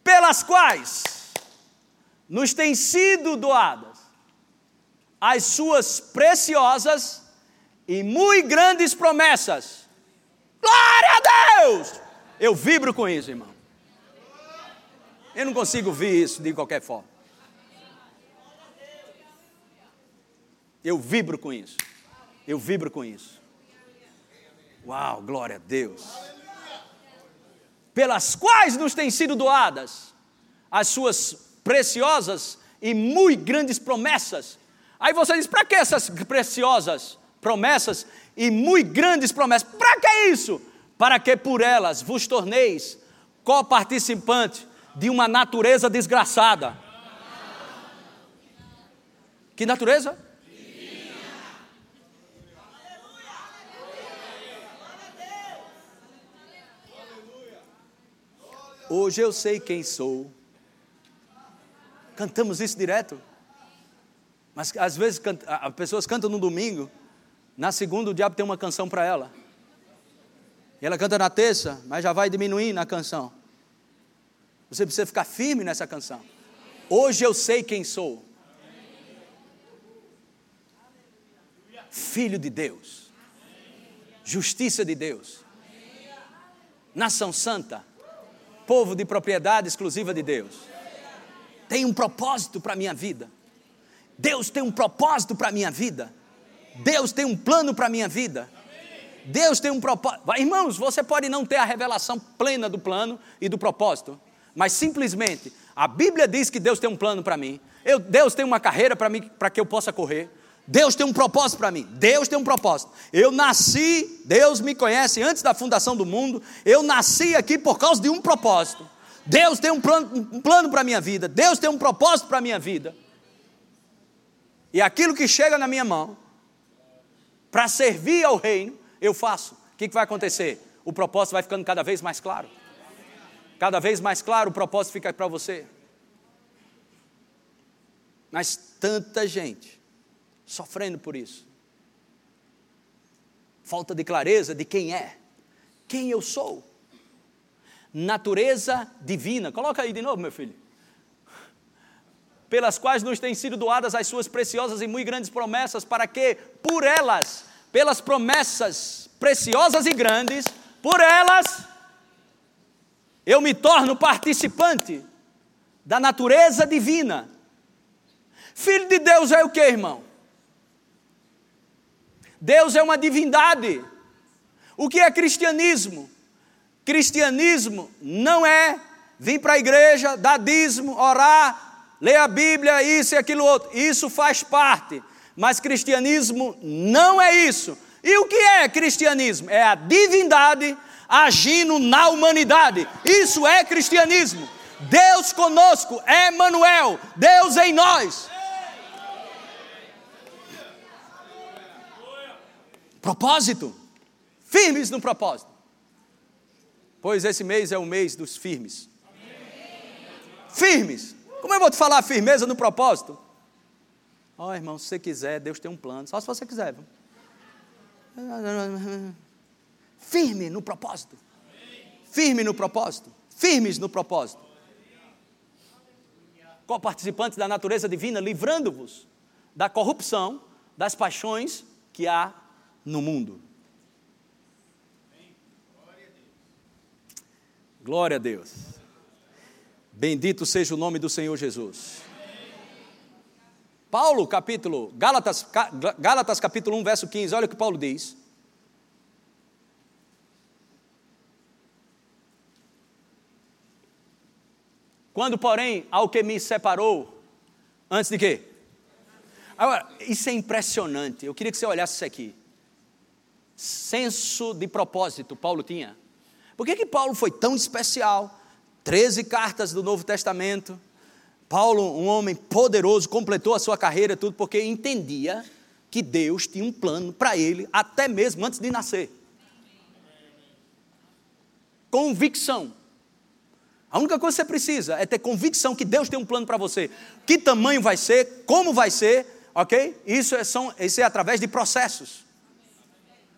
Pelas quais nos têm sido doadas as suas preciosas e muito grandes promessas. Glória a Deus! Eu vibro com isso, irmão. Eu não consigo ver isso de qualquer forma. Eu vibro com isso. Eu vibro com isso. Uau, glória a Deus pelas quais nos têm sido doadas as suas preciosas e muito grandes promessas. Aí você diz: para que essas preciosas promessas e muito grandes promessas? Para que isso? Para que por elas vos torneis coparticipante de uma natureza desgraçada. Que natureza? Hoje eu sei quem sou. Cantamos isso direto. Mas às vezes as pessoas cantam no domingo, na segunda o diabo tem uma canção para ela. E ela canta na terça, mas já vai diminuindo a canção. Você precisa ficar firme nessa canção. Hoje eu sei quem sou. Filho de Deus. Justiça de Deus. nação santa, povo de propriedade exclusiva de Deus. Tem um propósito para a minha vida. Deus tem um propósito para a minha vida. Deus tem um plano para a minha vida. Deus tem um propósito. Irmãos, você pode não ter a revelação plena do plano e do propósito, mas simplesmente a Bíblia diz que Deus tem um plano para mim. Eu, Deus tem uma carreira para mim para que eu possa correr. Deus tem um propósito para mim. Deus tem um propósito. Eu nasci, Deus me conhece antes da fundação do mundo. Eu nasci aqui por causa de um propósito. Deus tem um plano, um plano para a minha vida. Deus tem um propósito para a minha vida. E aquilo que chega na minha mão, para servir ao reino, eu faço. O que, que vai acontecer? O propósito vai ficando cada vez mais claro. Cada vez mais claro o propósito fica para você. Mas tanta gente sofrendo por isso. Falta de clareza de quem é, quem eu sou. Natureza divina. Coloca aí de novo, meu filho. Pelas quais nos têm sido doadas as suas preciosas e muito grandes promessas, para que, por elas, pelas promessas preciosas e grandes, por elas, eu me torno participante da natureza divina. Filho de Deus é o que, irmão? Deus é uma divindade. O que é cristianismo? Cristianismo não é vir para a igreja, dar dízimo, orar, ler a Bíblia, isso e aquilo outro. Isso faz parte. Mas cristianismo não é isso. E o que é cristianismo? É a divindade agindo na humanidade. Isso é cristianismo. Deus conosco, Emmanuel, Deus em nós. Propósito. Firmes no propósito. Pois esse mês é o mês dos firmes. Firmes. Como eu vou te falar firmeza no propósito? Ó oh, irmão, se você quiser, Deus tem um plano. Só se você quiser. Firme no propósito. Firme no propósito. Firmes no propósito. Co-participantes da natureza divina, livrando-vos da corrupção, das paixões que há no mundo. Glória a Deus. Bendito seja o nome do Senhor Jesus. Paulo, capítulo, Gálatas, Gálatas capítulo 1, verso 15, olha o que Paulo diz. Quando, porém, ao que me separou, antes de quê? Agora, isso é impressionante. Eu queria que você olhasse isso aqui senso de propósito Paulo tinha. Por que, que Paulo foi tão especial? Treze cartas do Novo Testamento. Paulo, um homem poderoso, completou a sua carreira, tudo porque entendia que Deus tinha um plano para ele, até mesmo antes de nascer. Convicção. A única coisa que você precisa é ter convicção que Deus tem um plano para você. Que tamanho vai ser, como vai ser, ok? Isso é, são, isso é através de processos.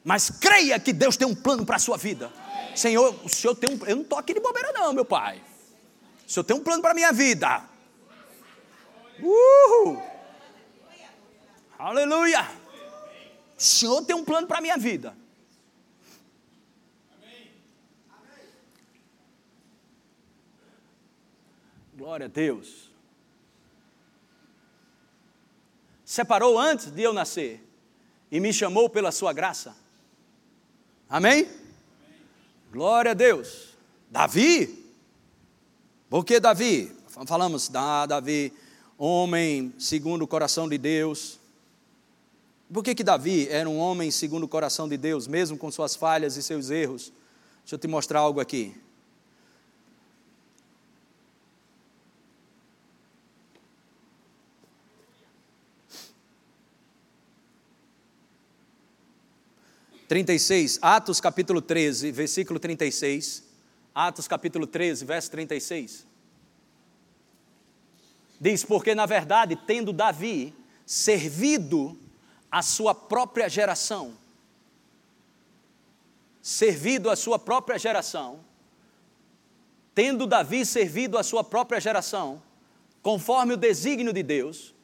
Mas creia que Deus tem um plano para a sua vida. Senhor, o Senhor tem um. Eu não estou aqui de bobeira, não, meu Pai. O Senhor tem um plano para a minha vida. Uhul. Aleluia. O Senhor tem um plano para a minha vida. Glória a Deus. Separou antes de eu nascer e me chamou pela sua graça Amém? Glória a Deus. Davi? Por que Davi? Falamos da Davi, homem segundo o coração de Deus. Por que, que Davi era um homem segundo o coração de Deus, mesmo com suas falhas e seus erros? Deixa eu te mostrar algo aqui. 36, Atos capítulo 13, versículo 36. Atos capítulo 13, verso 36. Diz: Porque na verdade, tendo Davi servido a sua própria geração, servido a sua própria geração, tendo Davi servido a sua própria geração, conforme o desígnio de Deus,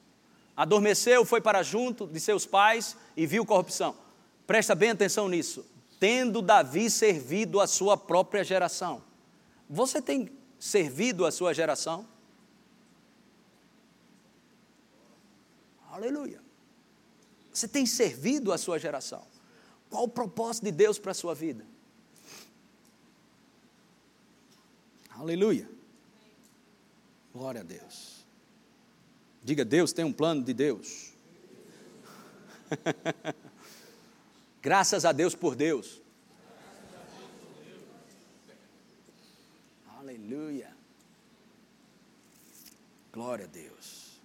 adormeceu, foi para junto de seus pais e viu corrupção. Presta bem atenção nisso. tendo Davi servido a sua própria geração. Você tem servido a sua geração? Aleluia. Você tem servido a sua geração? Qual o propósito de Deus para a sua vida? Aleluia. Glória a Deus. Diga, Deus tem um plano de Deus. Graças a Deus por Deus. Aleluia. Glória a Deus.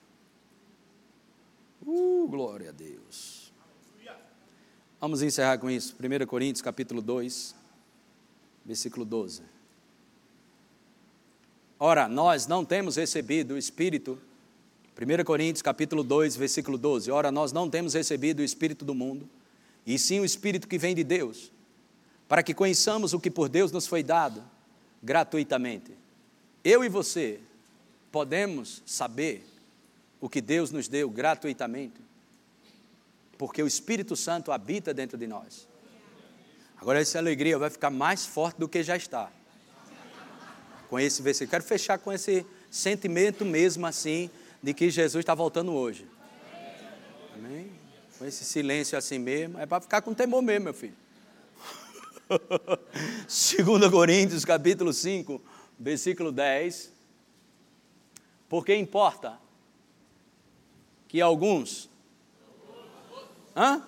Uh, glória a Deus. Vamos encerrar com isso. 1 Coríntios capítulo 2, versículo 12. Ora, nós não temos recebido o Espírito, 1 Coríntios capítulo 2, versículo 12. Ora, nós não temos recebido o Espírito do mundo, e sim o Espírito que vem de Deus, para que conheçamos o que por Deus nos foi dado gratuitamente. Eu e você podemos saber o que Deus nos deu gratuitamente porque o Espírito Santo habita dentro de nós. Agora essa alegria vai ficar mais forte do que já está. Com esse versículo. Quero fechar com esse sentimento mesmo assim de que Jesus está voltando hoje. Amém? Com esse silêncio assim mesmo. É para ficar com temor mesmo, meu filho. 2 Coríntios capítulo 5, versículo 10. Porque importa que alguns Hã?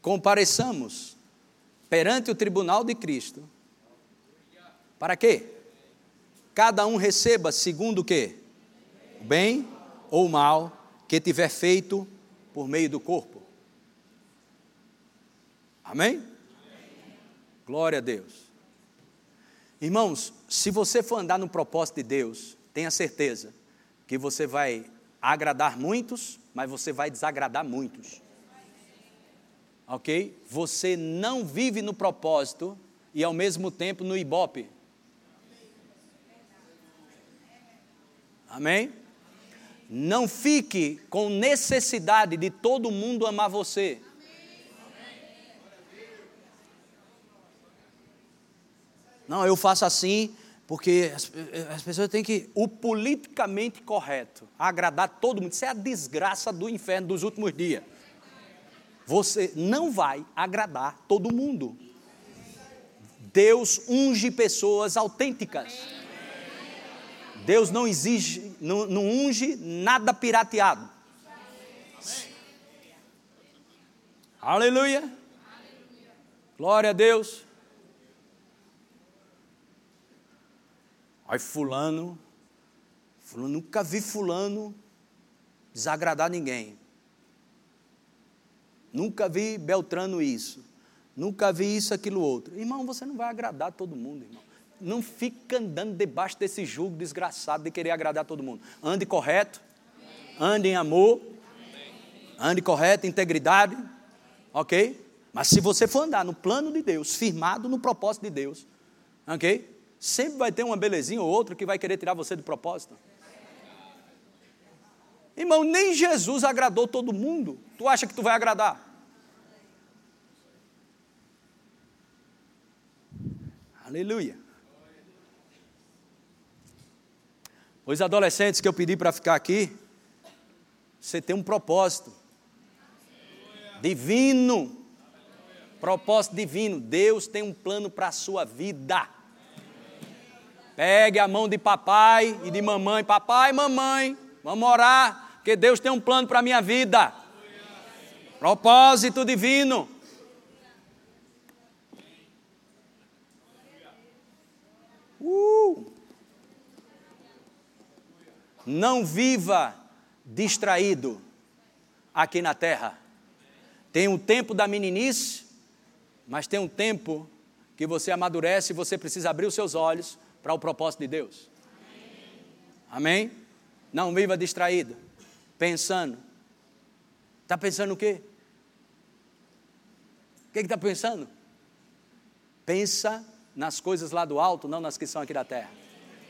Compareçamos perante o tribunal de Cristo. Para quê? Cada um receba segundo o quê? Bem ou mal que tiver feito por meio do corpo. Amém? Glória a Deus. Irmãos, se você for andar no propósito de Deus, tenha certeza que você vai agradar muitos mas você vai desagradar muitos. Ok? Você não vive no propósito e ao mesmo tempo no ibope. Amém? Não fique com necessidade de todo mundo amar você. Não, eu faço assim porque as, as, pessoas têm que. O politicamente correto, agradar todo mundo. Isso é a desgraça do inferno dos últimos dias. Você não vai agradar todo mundo. Deus unge pessoas autênticas. Deus não exige, não, não unge nada pirateado. Aleluia. Glória a Deus. Aí fulano, fulano, nunca vi fulano desagradar ninguém. Nunca vi Beltrano isso. Nunca vi isso, aquilo, outro. Irmão, você não vai agradar todo mundo, irmão. Não fica andando debaixo desse jugo desgraçado de querer agradar todo mundo. Ande correto, ande em amor, ande correto, integridade, ok? Mas se você for andar no plano de Deus, firmado no propósito de Deus, ok? Sempre vai ter uma belezinha ou outra que vai querer tirar você do propósito. Irmão, nem Jesus agradou todo mundo. Tu acha que tu vai agradar? Aleluia. Os adolescentes que eu pedi para ficar aqui, você tem um propósito divino. Propósito divino. Deus tem um plano para a sua vida. Pegue a mão de papai e de mamãe. Papai, mamãe, vamos orar, porque Deus tem um plano para a minha vida. Propósito divino. Uh. Não viva distraído aqui na terra. Tem um tempo da meninice, mas tem um tempo que você amadurece e você precisa abrir os seus olhos para o propósito de Deus. Amém? Não viva distraído, pensando. Está pensando o quê? O que está pensando? Pensa nas coisas lá do alto, não nas que são aqui da terra.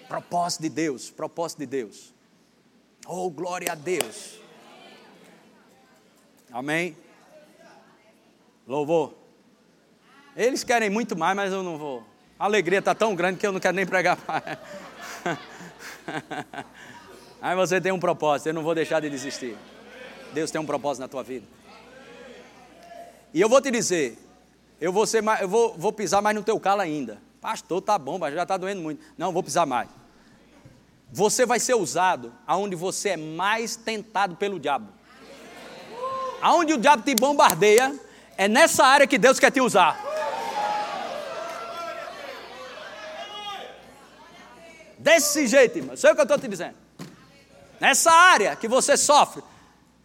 Propósito de Deus, propósito de Deus. Oh, glória a Deus. Amém? Louvor. Eles querem muito mais, mas eu não vou. A alegria está tão grande que eu não quero nem pregar mais. Aí você tem um propósito, eu não vou deixar de desistir. Deus tem um propósito na tua vida. E eu vou te dizer, eu vou, mais, eu vou, vou pisar mais no teu calo ainda. Pastor, tá bom, mas já está doendo muito. Não, vou pisar mais. Você vai ser usado aonde você é mais tentado pelo diabo. Aonde o diabo te bombardeia, é nessa área que Deus quer te usar. Desse jeito, irmão. Sei o que eu estou te dizendo. Nessa área que você sofre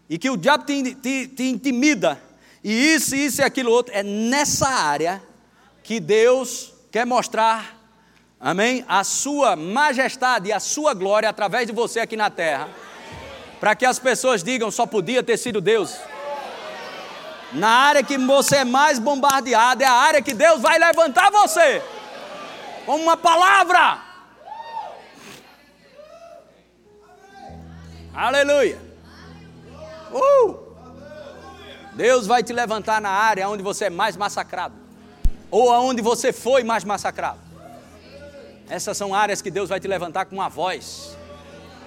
e que o diabo te, te, te intimida, e isso, isso e aquilo outro, é nessa área que Deus quer mostrar, amém, a sua majestade e a sua glória através de você aqui na terra, para que as pessoas digam só podia ter sido Deus. Na área que você é mais bombardeado, é a área que Deus vai levantar você, com uma palavra. Aleluia. Uh! Deus vai te levantar na área onde você é mais massacrado, ou aonde você foi mais massacrado. Essas são áreas que Deus vai te levantar com uma voz,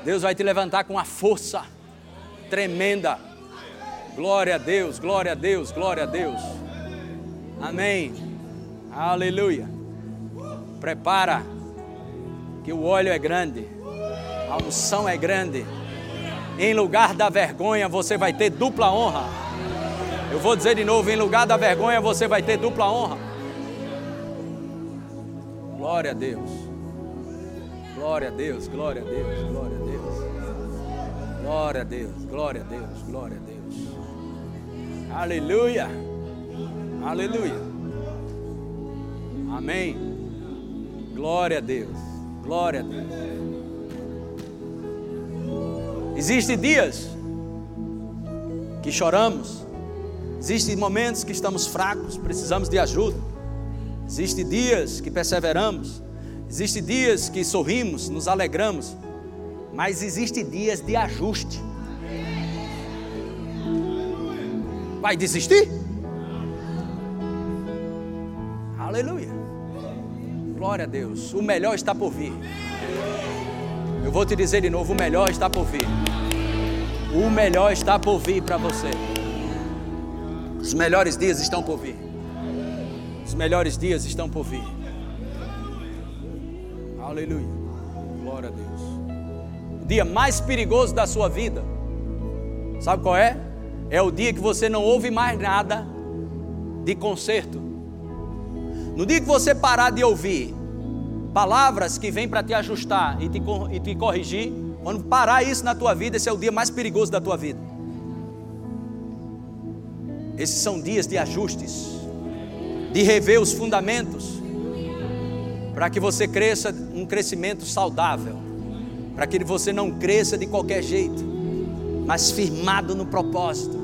Deus vai te levantar com uma força tremenda. Glória a Deus, glória a Deus, glória a Deus. Amém. Aleluia. Prepara, que o óleo é grande, a unção é grande. Em lugar da vergonha, você vai ter dupla honra. Eu vou dizer de novo: em lugar da vergonha, você vai ter dupla honra. Glória a Deus. Glória a Deus, glória a Deus, glória a Deus. Glória a Deus, glória a Deus, glória a Deus. Aleluia. Aleluia. Amém. Glória a Deus. Glória a Deus. Existem dias que choramos, existem momentos que estamos fracos, precisamos de ajuda. Existem dias que perseveramos, existem dias que sorrimos, nos alegramos, mas existem dias de ajuste. Vai desistir? Aleluia. Glória a Deus. O melhor está por vir. Eu vou te dizer de novo: o melhor está por vir. O melhor está por vir para você. Os melhores dias estão por vir. Os melhores dias estão por vir. Aleluia. Glória a Deus. O dia mais perigoso da sua vida, sabe qual é? É o dia que você não ouve mais nada de conserto. No dia que você parar de ouvir palavras que vêm para te ajustar e te, e te corrigir, quando parar isso na tua vida, esse é o dia mais perigoso da tua vida. Esses são dias de ajustes, de rever os fundamentos, para que você cresça um crescimento saudável, para que você não cresça de qualquer jeito, mas firmado no propósito.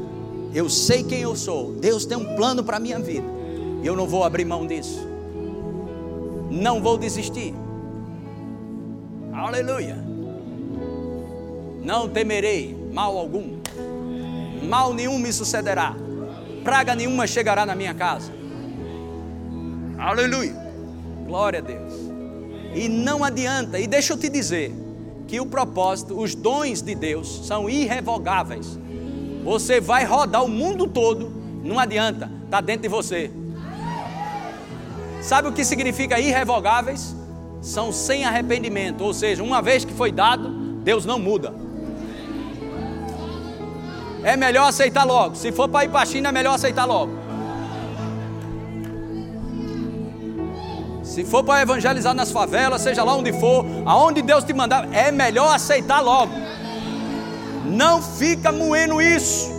Eu sei quem eu sou, Deus tem um plano para a minha vida, e eu não vou abrir mão disso não vou desistir. Aleluia. Não temerei mal algum, mal nenhum me sucederá, praga nenhuma chegará na minha casa. Aleluia. Glória a Deus. E não adianta, e deixa eu te dizer, que o propósito, os dons de Deus são irrevogáveis. Você vai rodar o mundo todo, não adianta, está dentro de você. Sabe o que significa irrevogáveis? São sem arrependimento, ou seja, uma vez que foi dado, Deus não muda. É melhor aceitar logo. Se for para ir para a China, é melhor aceitar logo. Se for para evangelizar nas favelas, seja lá onde for, aonde Deus te mandar, é melhor aceitar logo. Não fica moendo isso.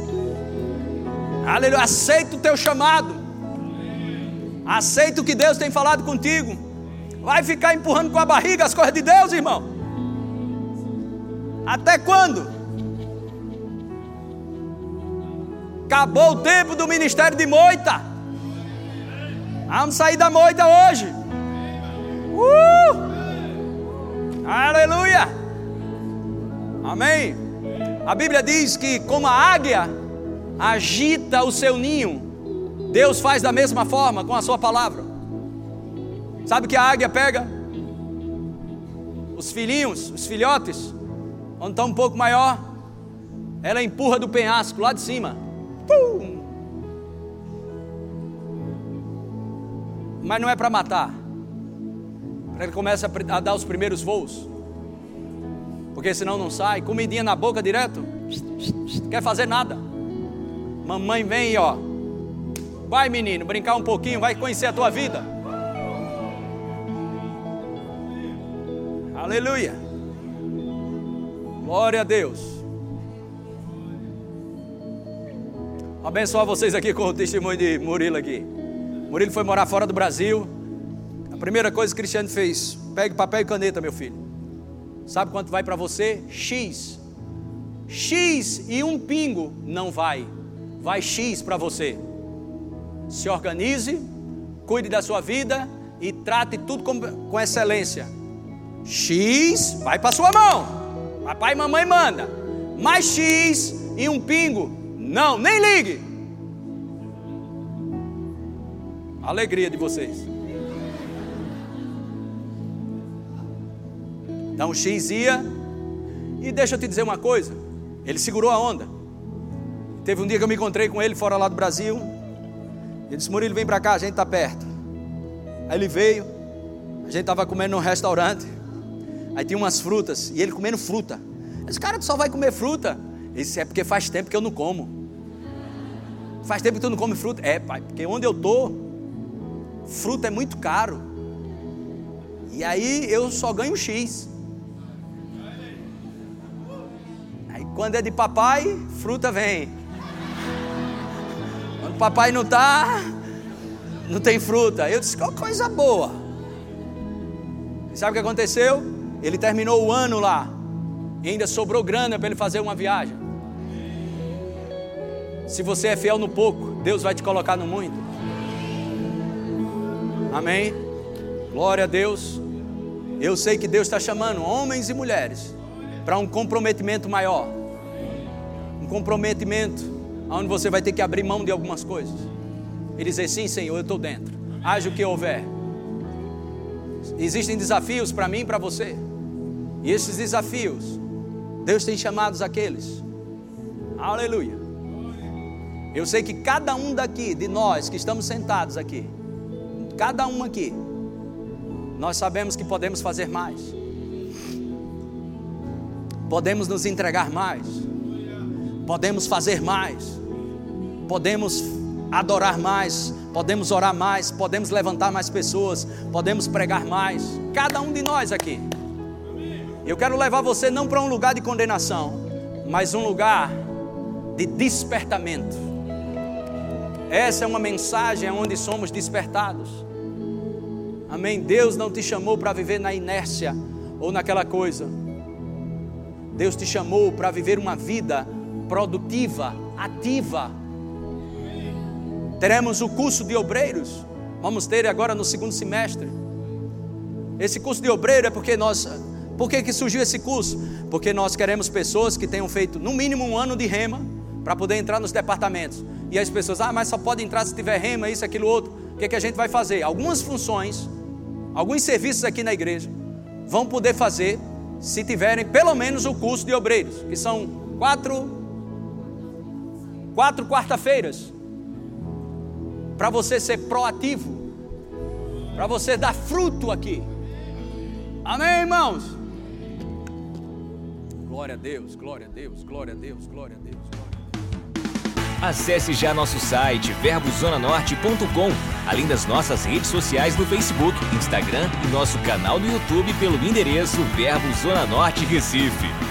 Aleluia. Aceita o teu chamado. Aceita o que Deus tem falado contigo. Vai ficar empurrando com a barriga as coisas de Deus, irmão. Até quando? Acabou o tempo do ministério de moita. Vamos sair da moita hoje. Uh! Aleluia! Amém. A Bíblia diz que como a águia agita o seu ninho Deus faz da mesma forma com a sua palavra. Sabe que a águia pega os filhinhos, os filhotes, quando estão um pouco maior, ela empurra do penhasco lá de cima. Pum! Mas não é para matar, para ele comece a dar os primeiros voos, porque senão não sai. Comidinha na boca direto, quer fazer nada. Mamãe vem e ó, vai menino, brincar um pouquinho, vai conhecer a tua vida. Aleluia. Glória a Deus. Abençoar vocês aqui com o testemunho de Murilo aqui. Murilo foi morar fora do Brasil. Primeira coisa que o Cristiano fez, pegue papel e caneta, meu filho. Sabe quanto vai para você? X. X e um pingo não vai. Vai X para você. Se organize, cuide da sua vida e trate tudo com, com excelência. X vai para sua mão. Papai e mamãe manda. Mais X e um pingo. Não, nem ligue. Alegria de vocês. Então X ia. E deixa eu te dizer uma coisa. Ele segurou a onda. Teve um dia que eu me encontrei com ele fora lá do Brasil. Ele disse: Murilo, vem para cá, a gente está perto. Aí ele veio. A gente estava comendo num restaurante. Aí tinha umas frutas, e ele comendo fruta. Esse cara tu só vai comer fruta. Isso é porque faz tempo que eu não como. Faz tempo que tu não come fruta? É, pai, porque onde eu tô, fruta é muito caro. E aí eu só ganho X. quando é de papai, fruta vem. Quando papai não tá, não tem fruta. Eu disse, que coisa boa. E sabe o que aconteceu? Ele terminou o ano lá e ainda sobrou grana para ele fazer uma viagem. Se você é fiel no pouco, Deus vai te colocar no muito. Amém? Glória a Deus. Eu sei que Deus está chamando homens e mulheres para um comprometimento maior. Comprometimento onde você vai ter que abrir mão de algumas coisas. E dizer: Sim, Senhor, eu estou dentro. Haja o que houver. Existem desafios para mim e para você. E esses desafios, Deus tem chamados aqueles. Aleluia. Eu sei que cada um daqui, de nós que estamos sentados aqui, cada um aqui, nós sabemos que podemos fazer mais. Podemos nos entregar mais. Podemos fazer mais. Podemos adorar mais. Podemos orar mais. Podemos levantar mais pessoas. Podemos pregar mais. Cada um de nós aqui. Eu quero levar você não para um lugar de condenação, mas um lugar de despertamento. Essa é uma mensagem onde somos despertados. Amém. Deus não te chamou para viver na inércia ou naquela coisa. Deus te chamou para viver uma vida produtiva, ativa. Teremos o curso de obreiros. Vamos ter agora no segundo semestre. Esse curso de obreiro é porque nós por que, que surgiu esse curso? Porque nós queremos pessoas que tenham feito no mínimo um ano de rema para poder entrar nos departamentos. E as pessoas, ah, mas só pode entrar se tiver rema, isso, aquilo, outro. O que, que a gente vai fazer? Algumas funções, alguns serviços aqui na igreja vão poder fazer se tiverem pelo menos o curso de obreiros, que são quatro, quatro quarta-feiras, para você ser proativo, para você dar fruto aqui. Amém, irmãos? Glória a Deus, glória a Deus, glória a Deus, glória a Deus. Acesse já nosso site verbozonanorte.com, além das nossas redes sociais no Facebook, Instagram e nosso canal no YouTube pelo endereço Verbo Zona Norte Recife.